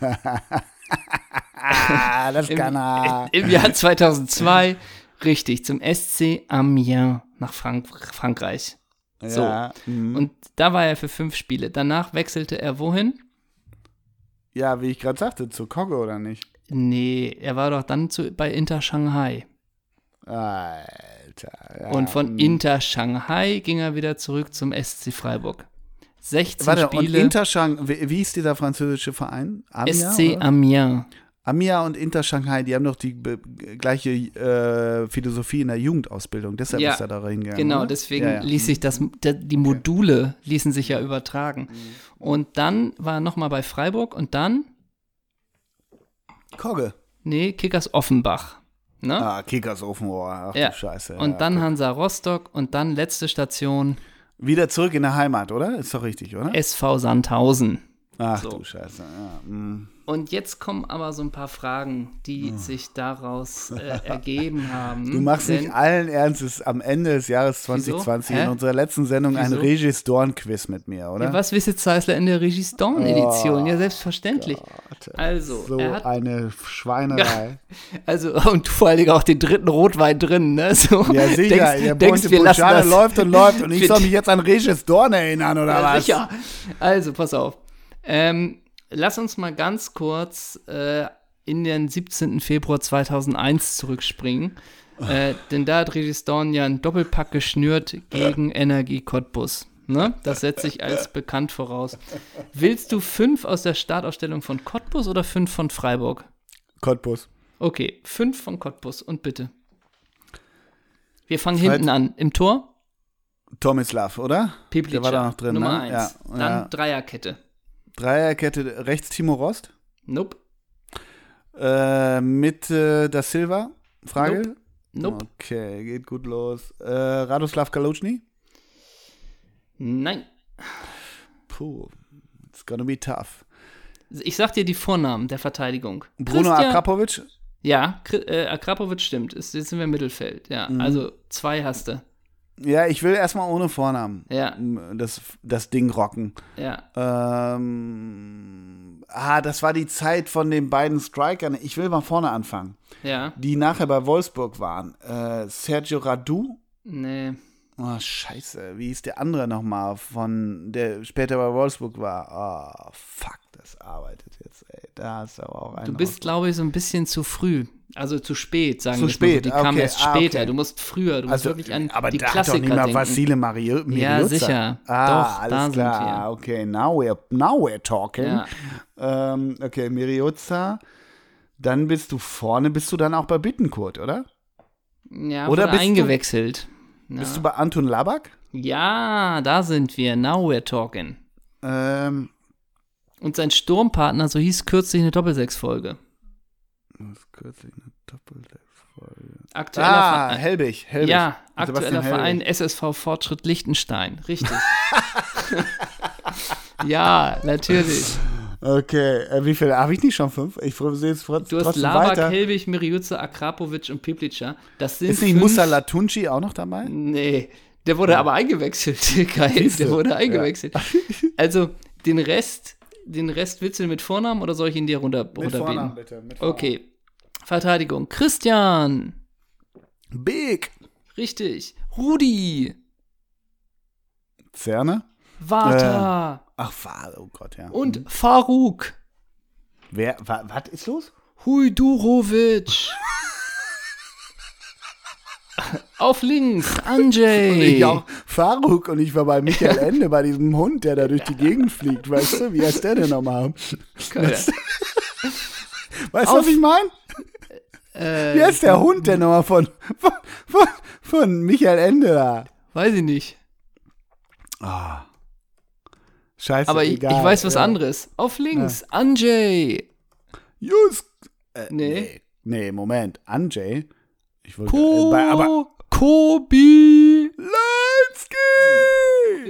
Das
Im,
kann er.
Im Jahr 2002, richtig, zum SC Amiens nach Frank Frankreich. So.
Ja, mhm.
Und da war er für fünf Spiele. Danach wechselte er wohin?
ja, wie ich gerade sagte, zur Kogge oder nicht?
Nee, er war doch dann zu, bei Inter Shanghai.
Alter. Ja,
Und von
mhm.
Inter Shanghai ging er wieder zurück zum SC Freiburg. 16
Warte, und
Spiele.
Inter Shang, wie, wie hieß dieser französische Verein? Amia,
SC
oder? Amia und Inter Shanghai, die haben doch die gleiche äh, Philosophie in der Jugendausbildung. Deshalb
Ja,
ist er da hingegangen.
Genau,
oder?
deswegen
Ja, ja.
ließ sich das, die Module ließen sich ja übertragen.
Mhm.
Und dann war er nochmal bei Freiburg und dann,
Kogge.
nee, Kickers Offenbach. Ne?
Ah, Kickers Ofenrohr. Ach
Ja.
du Scheiße.
und dann. Hansa Rostock und dann letzte Station
Wieder zurück in der Heimat, oder? Ist doch richtig, oder?
SV Sandhausen.
Ach
so.
du Scheiße. Ja, mm.
Und jetzt kommen aber so ein paar Fragen, die sich daraus äh, ergeben haben.
Du machst
Denn-
nicht allen Ernstes am Ende des Jahres 2020
Hä?
in unserer letzten Sendung ein
Wieso?
Regis Dorn-Quiz mit mir, oder?
Ja, was wisst Zeisler in der Regis Dawn-Edition? ja, selbstverständlich.
Gott,
Also,
so
hat,
eine Schweinerei.
also, und vor allen Dingen auch den dritten Rotwein drin, ne? So,
Ja, sicher.
denkst,
der
denkst
Ponte
wir lassen das.
läuft und läuft und ich soll mich jetzt an Regis Dorn erinnern, oder
Ja,
was?
sicher. Also, pass auf. Ähm, lass uns mal ganz kurz äh, in den 17. Februar 2001 zurückspringen. Äh, denn da hat Regis Dorn ja einen Doppelpack geschnürt gegen Energie Cottbus. Ne? Das setze ich als bekannt voraus. Willst du fünf aus der Startausstellung von Cottbus oder fünf von Freiburg?
Cottbus.
Okay, fünf von Cottbus und bitte. Wir fangen
Zweit-
hinten an. Im Tor
Tomislav, oder?
Piplica,
Der war da noch drin,
Nummer
ne?
eins.
Ja,
Dann
ja.
Dreierkette.
Dreierkette rechts Timo Rost.
Nope.
Äh, mit äh, Da Silva? Frage?
Nope.
Okay, geht gut los. Äh, Radoslav Kalutschny?
Nein.
Puh, it's gonna be tough.
Ich sag dir die Vornamen der Verteidigung.
Bruno
Christian-
Akrapovic?
Ja, äh, Akrapovic stimmt. Ist, jetzt sind wir im Mittelfeld. Ja,
Mhm.
also zwei hast du.
Ja, ich will erstmal ohne Vornamen
Ja,
das, das Ding rocken.
ja.
Ähm, ah, das war die Zeit von den beiden Strikern. Ich will mal vorne anfangen.
Ja,
Die nachher bei Wolfsburg waren. Äh, Sergio Radu?
nee.
Oh, scheiße. Wie hieß der andere nochmal von, der später bei Wolfsburg war? Oh, fuck, das arbeitet jetzt, ey. Da hast du aber auch einen.
Du bist, glaube ich, so ein bisschen zu früh. Also zu spät, sagen
Zu
wir mal
spät,
so. Die kamen
okay.
erst
Ah,
später.
okay.
Du musst früher, du musst
also,
wirklich an
aber
die
da hat
Klassiker
doch nicht mal. Vasile Mario,
Ja, sicher.
Ah,
Doch,
alles
da sind
klar.
wir.
Okay, now we're, now we're talking.
Ja.
Ähm, okay, Miriuza. Dann bist du vorne, bist du dann auch bei Bittenkurt, oder?
Ja,
Oder bist du-
eingewechselt. Ja.
Bist du bei Anton Labak?
ja, da sind wir. Now we're talking.
Ähm,
Und sein Sturmpartner, so hieß kürzlich eine Doppelsechs-Folge.
Das ist kürzlich eine Doppelsechsfolge.
Aktueller
Ah,
Verein.
Helbig, Helbig.
Ja, aktueller Verein SSV Fortschritt Liechtenstein. Richtig. ja, natürlich.
Okay, äh, wie viele? Habe ich nicht schon fünf? Ich sehe jetzt trotz-
Du hast
trotzdem
Labak,
weiter.
Helbig, Miriuza, Akrapovic und Piplica. Das sind
Ist nicht
fünf,
Musa Latunci auch noch dabei?
Nee, der wurde aber eingewechselt. Geil, der wurde eingewechselt. Also, den Rest, den Rest willst du mit Vornamen oder soll ich ihn dir runter,
Mit Vornamen bitte. Mit Vornamen.
Okay. Verteidigung. Christian.
Big.
Richtig. Rudi.
Zerne.
Vata
Ach, Fa- oh Gott, ja.
und Faruk.
Wer, wa, was ist los?
Hujdurovic. Auf links, Anjay.
Ich auch Faruk und ich war bei Michael Ende, bei diesem Hund, der da durch die Gegend fliegt, weißt du? Wie heißt der denn nochmal? Weißt du, was
Auf-
ich meine? Wie heißt der Hund denn nochmal von, von, von, von Michael Ende da?
Weiß ich nicht.
Scheiße,
Aber ich, ich
egal.
weiß was
ja.
anderes. Auf links, Anjay.
Just. Äh,
Nee.
nee. Nee, Moment. Anjay. Ich wollte. Äh, bei, aber.
Ko Kobi.
Lansky!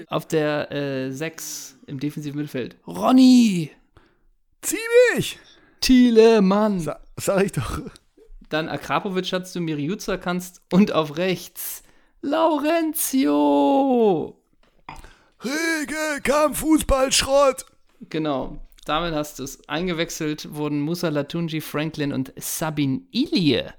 Auf der äh, 6 im defensiven Mittelfeld. Ronny.
Ziemlich!
Thielemann.
Sa sag ich doch.
Dann Akrapovic hast du, Miriuza kannst. Und auf rechts Laurentio.
Rege, Kampffußballschrott!
Genau. Damit hast du es. Eingewechselt wurden Musa Latunji, Franklin und Sabin Ilie.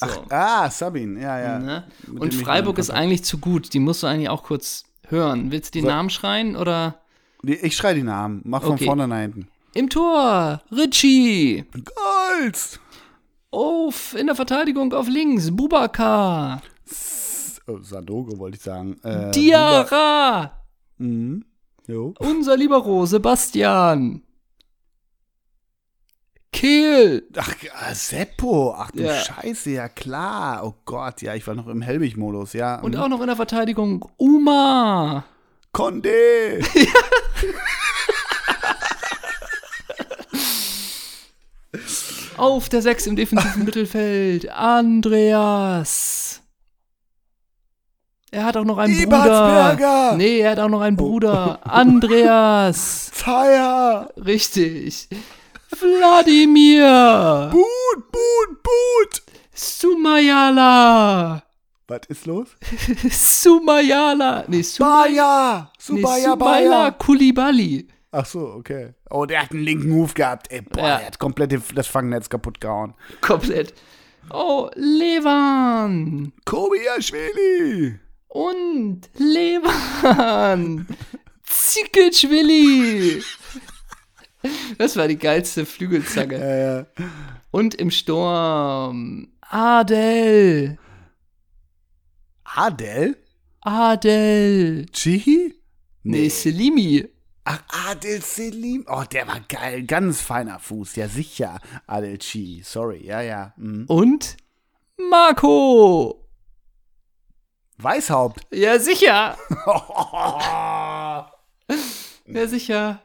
So.
Ah, Sabin, ja, ja.
ne? Und Freiburg ist eigentlich zu gut. Die musst du eigentlich auch kurz hören. Willst du die
So.
Namen schreien oder?
Ich schrei die Namen. Mach von
Okay.
vorne nach hinten.
Im Tor, Ritchie.
Golds!
Auf, in der Verteidigung auf links, Bubakar.
Oh, Sadogo wollte ich sagen. Äh,
Diarra.
Mhm. Jo.
Unser Libero, Sebastian. Kehl.
Ach, ah, Seppo. Ach du
Ja.
Scheiße, ja klar. Oh Gott, ja, ich war noch im Helbig-Modus, ja.
Und
Mhm.
auch noch in der Verteidigung Uma.
Condé!
Auf der 6 im defensiven Mittelfeld, Andreas. Er hat auch noch einen Bruder. Nee, er hat auch noch einen Bruder. Andreas.
Feier!
Richtig. Wladimir.
Boot, Boot, Boot!
Sumayala.
Was ist los?
Sumayala. Nee, nee,
Subaya
Sumaila
Bayer!
Kulibali.
Ach so, okay. Oh, der hat einen linken Move gehabt. Ey, boah,
Ja.
der hat komplett das Fangnetz kaputt gehauen.
Komplett. Oh, Levan.
Kobiaschwili!
Und Levan. Zikicwili. Das war die geilste Flügelzange.
Ja, ja.
Und im Sturm Adel.
Adel?
Adel.
Chihi?
Nee, Selimi.
Ach, Adel Selim. Oh, der war geil. Ganz feiner Fuß. Ja, sicher. Adel Chi. Sorry. Ja, ja. Mhm.
Und Marco.
Weißhaupt.
Ja, sicher. Ja, sicher.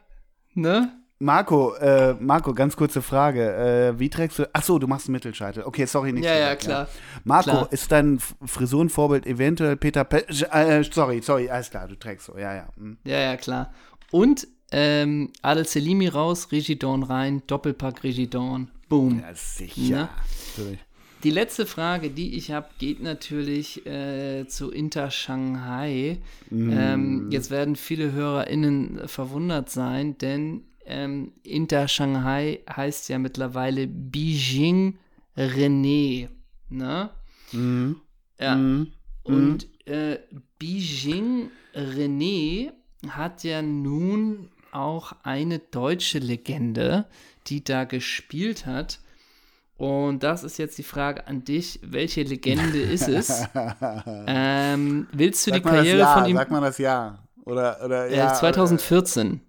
Ne?
Marco, äh, Marco, ganz kurze Frage. Äh, wie trägst du. Ach so, du machst einen Mittelscheitel. Okay, sorry, nicht
Ja, ja, klar.
Marco,
Klar.
ist dein Frisurenvorbild eventuell Peter Pe äh, Sorry, sorry, alles klar, du trägst so. Ja, ja. mhm.
Ja, ja, klar. Und ähm, Adel Selimi raus, Rigidon rein, Doppelpack Rigidon. Boom.
Ja, sicher.
Ne?
Natürlich.
Die letzte Frage, die ich habe, geht natürlich äh, zu Inter Shanghai. Ähm, jetzt werden viele HörerInnen verwundert sein, denn ähm, Inter Shanghai heißt ja mittlerweile Beijing René. Ne? Ja.
Mhm.
Und äh, Beijing René hat ja nun auch eine deutsche Legende, die da gespielt hat. Und das ist jetzt die Frage an dich. Welche Legende ist es? ähm, willst du
Sag
die Karriere
Jahr,
von ihm?
sag mal das Jahr. Oder, oder,
Äh,
ja.
2014.
Oder,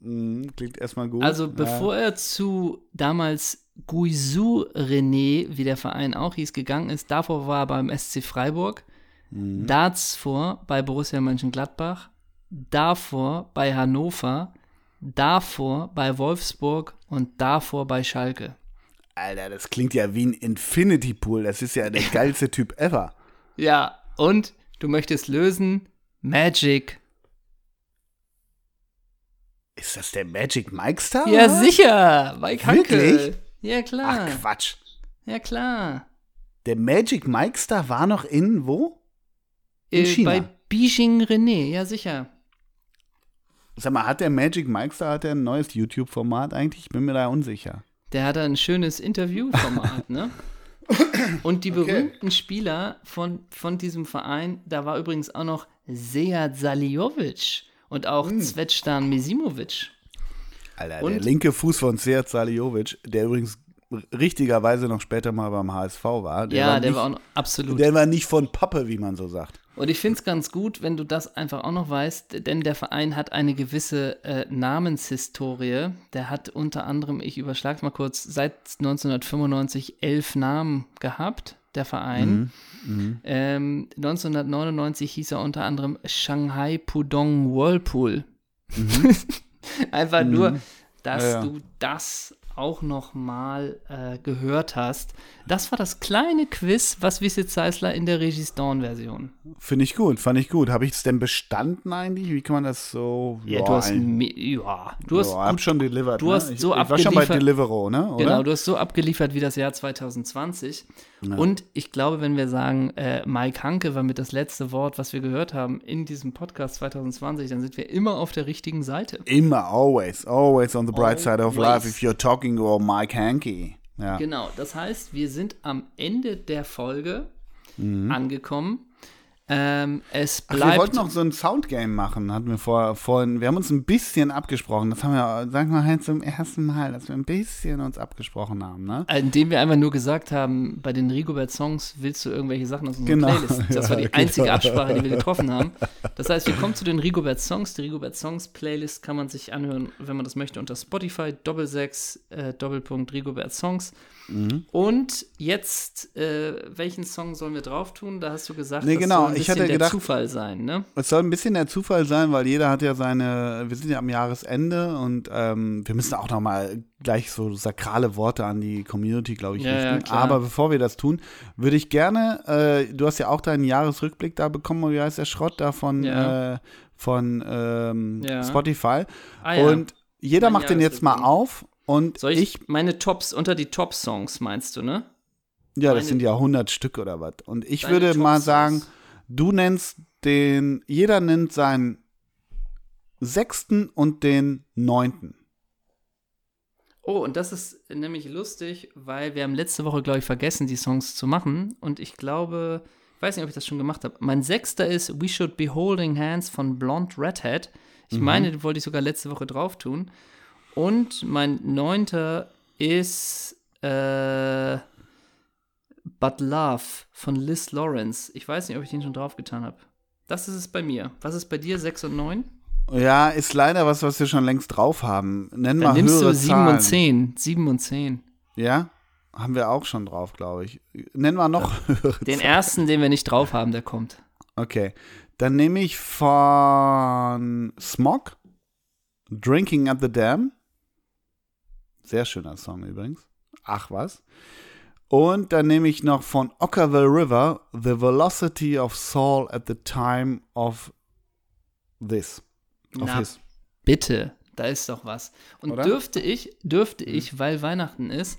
mhm, klingt erstmal gut.
Also
ja.
bevor er zu damals Guizhou René, wie der Verein auch hieß, gegangen ist, davor war er beim SC Freiburg,
Mhm.
davor bei Borussia Mönchengladbach, davor bei Hannover, davor bei Wolfsburg und davor bei Schalke.
Alter, das klingt ja wie ein Infinity Pool. Das ist ja der geilste Typ ever.
Ja, und du möchtest lösen Magic.
Ist das der Magic Mike Star?
Ja, sicher, Mike Hankel.
Wirklich?
Ja, klar.
Ach, Quatsch.
Ja, klar.
Der Magic Mike Star war noch in wo? In
Äh,
China.
bei Beijing René, ja, sicher.
Sag mal, hat der Magic Mike Star hat der ein neues YouTube-Format eigentlich? Ich bin mir da unsicher.
Der hatte ein schönes Interviewformat, ne? Und die berühmten Spieler von, von diesem Verein, da war übrigens auch noch Sead Saliovic und auch mm. Zvetan Misimovic.
Alter, und? der linke Fuß von Sead Saliovic, der übrigens richtigerweise noch später mal beim HSV war.
Der ja, war der nicht, war auch noch, absolut.
Der war nicht von Pappe, wie man so sagt.
Und ich finde es ganz gut, wenn du das einfach auch noch weißt, denn der Verein hat eine gewisse äh, Namenshistorie. Der hat unter anderem, ich überschlage mal kurz, seit 1995 elf Namen gehabt, der Verein. Mhm, mhm. ähm, 1999 hieß er unter anderem Shanghai Pudong Whirlpool. Mhm. einfach nur, mhm. dass ja, ja. du das auch noch mal äh, gehört hast. Das war das kleine Quiz, was Visit Zeisler in der Regis Dawn-Version.
Finde ich gut, fand ich gut. Habe ich es denn bestanden eigentlich? Wie kann man das so?
Ja, du hast, ja, du hast
gut, schon delivered.
Du ne? hast
ich,
so
ich war schon bei Delivero, ne?
Oder? Genau, du hast so abgeliefert wie das Jahr 2020. Ja. Und ich glaube, wenn wir sagen, äh, Mike Hanke war mit das letzte Wort, was wir gehört haben in diesem Podcast 2020, dann sind wir immer auf der richtigen Seite.
Immer, always, always on the bright always. side of life if you're talking about Mike Hanke. Ja.
Genau, das heißt, wir sind am Ende der Folge mhm. angekommen. Ähm, es bleibt. Ach,
wir wollten noch so ein Soundgame machen, hatten wir vor, vorhin. Wir haben uns ein bisschen abgesprochen. Das haben wir, sagen wir halt zum ersten Mal, dass wir ein bisschen uns abgesprochen haben, ne?
Indem wir einfach nur gesagt haben, bei den Rigobert-Songs willst du irgendwelche Sachen aus unserer genau. Playlist. Das war die einzige genau. Absprache, die wir getroffen haben. Das heißt, wir kommen zu den Rigobert-Songs. Die Rigobert-Songs-Playlist kann man sich anhören, wenn man das möchte, unter Spotify, Doppelsechs, äh, Doppelpunkt Rigobert-Songs. Mhm. Und jetzt, äh, welchen Song sollen wir drauf tun? Da hast du gesagt,
nee, genau.
Ich
hatte
der
gedacht,
Zufall sein, ne?
Es soll ein bisschen der Zufall sein, weil jeder hat ja seine, wir sind ja am Jahresende und ähm, wir müssen auch noch mal gleich so sakrale Worte an die Community, glaube ich, ja, richten. Ja, Aber bevor wir das tun, würde ich gerne, äh, du hast ja auch deinen Jahresrückblick da bekommen, wie heißt der Schrott da von, ja. äh, von ähm, Spotify. Ah, und jeder mein macht den jetzt mal auf und
Soll ich, ich meine Tops, unter die Top-Songs meinst du, ne?
Ja, meine, das sind ja 100 Stück oder was. Und ich würde mal sagen, du nennst den, jeder nennt seinen sechsten und den neunten.
Oh, und das ist nämlich lustig, weil wir haben letzte Woche, glaube ich, vergessen, die Songs zu machen. Und ich glaube, ich weiß nicht, ob ich das schon gemacht habe. Mein sechster ist We Should Be Holding Hands von Blonde Redhead. Ich mhm. meine, den wollte ich sogar letzte Woche drauf tun. Und mein neunter ist äh, But Love von Liz Lawrence. Ich weiß nicht, ob ich den schon draufgetan habe. Das ist es bei mir. Was ist bei dir, 6 und 9?
Ja, ist leider was, was wir schon längst drauf haben. Nenn Dann mal
nimmst
höhere
du 7
Zahlen.
und 10. 7 und 10.
Ja? Haben wir auch schon drauf, glaube ich. Nennen wir noch höhere
Den Zahlen. ersten, den wir nicht drauf haben, der kommt.
Okay. Dann nehme ich von Smog, Drinking at the Dam. Sehr schöner Song übrigens. Ach was. Und dann nehme ich noch von Ockerville River The Velocity of Saul at the Time of This.
Of Na, his. Bitte, da ist doch was. Und Oder? dürfte ich, dürfte hm. ich, weil Weihnachten ist,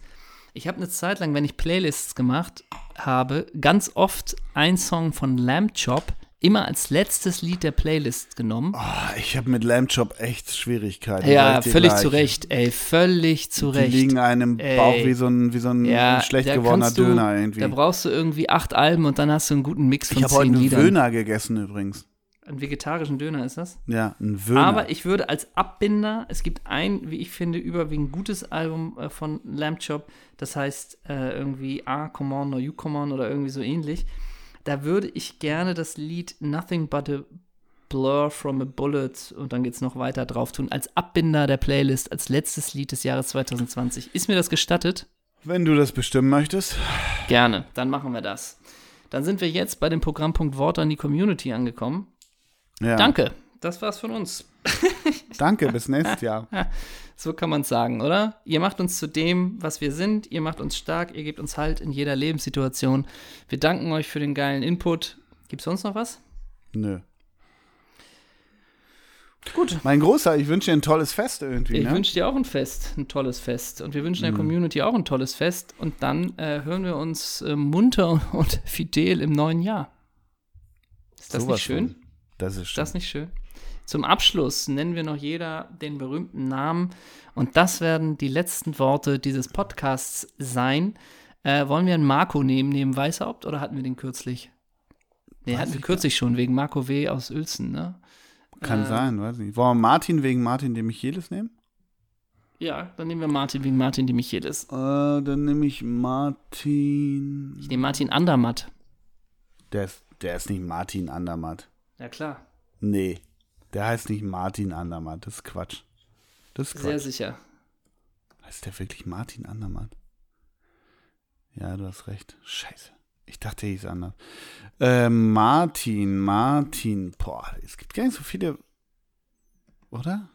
ich habe eine Zeit lang, wenn ich Playlists gemacht habe, ganz oft ein Song von Lamb Chop immer als letztes Lied der Playlist genommen.
Oh, ich habe mit Lamb Chop echt Schwierigkeiten.
Ja, völlig zu Recht, ey, völlig zu Recht.
Die liegen einem ey. Bauch wie so ein, wie so ein ja, schlecht gewordener du, Döner irgendwie.
Da brauchst du irgendwie acht Alben und dann hast du einen guten Mix von ich
zehn
Liedern.
Ich habe heute einen Döner gegessen übrigens.
Einen vegetarischen Döner ist das?
Ja, ein Wöhner.
Aber ich würde als Abbinder, es gibt ein, wie ich finde, überwiegend gutes Album äh, von Lamb Chop, das heißt äh, irgendwie A, Come On or You Come On oder irgendwie so ähnlich da würde ich gerne das Lied Nothing But a Blur from a Bullet und dann geht es noch weiter drauf tun, als Abbinder der Playlist, als letztes Lied des Jahres 2020. Ist mir das gestattet?
Wenn du das bestimmen möchtest.
Gerne, dann machen wir das. Dann sind wir jetzt bei dem Programmpunkt Worte an die Community angekommen. Ja. Danke, das war's von uns.
Danke, bis nächstes Jahr.
So kann man es sagen, oder? Ihr macht uns zu dem, was wir sind. Ihr macht uns stark. Ihr gebt uns Halt in jeder Lebenssituation. Wir danken euch für den geilen Input. Gibt es sonst noch was?
Nö. Gut. Mein Großer, ich wünsche dir ein tolles Fest irgendwie.
Ich
ne?
wünsche dir auch ein Fest, ein tolles Fest. Und wir wünschen der mhm. Community auch ein tolles Fest. Und dann äh, hören wir uns äh, munter und fidel im neuen Jahr. Ist das so nicht schön? Von.
Das ist schön.
Das nicht schön? Zum Abschluss nennen wir noch jeder den berühmten Namen und das werden die letzten Worte dieses Podcasts sein. Äh, wollen wir einen Marco nehmen neben Weißhaupt oder hatten wir den kürzlich? Nee,
Weiß
hatten wir
ich
kürzlich schon, wegen Marco W. aus Uelzen, ne?
Kann sein, weiß nicht. Wollen wir Martin wegen Martin de Michelis nehmen?
Ja, dann nehmen wir Martin wegen Martin de Michelis.
Äh, dann nehme ich Martin.
Ich nehme Martin Andermatt.
Der ist, der ist nicht Martin Andermatt.
Ja, klar.
Nee, der heißt nicht Martin Andermatt. Das ist Quatsch. Das ist
Sehr
Quatsch.
sicher.
Heißt der wirklich Martin Andermatt? Ja, du hast recht. Scheiße. Ich dachte, er hieß anders. Äh, Martin, Martin. Boah, es gibt gar nicht so viele. Oder?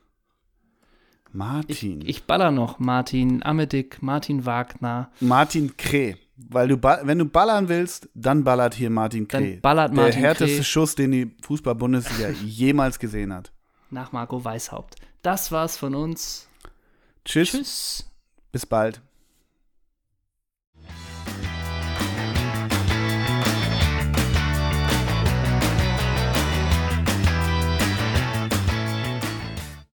Ich,
Martin.
ich baller noch. Martin Amedik, Martin Wagner.
Martin Kreh. Weil du, wenn du ballern willst, dann ballert hier Martin
Dann
Kreh.
ballert Martin
Der härteste
Kreh.
Schuss, den die Fußball-Bundesliga jemals gesehen hat.
nach Marco Weishaupt. Das war's von uns.
Tschüss.
Tschüss.
Bis bald.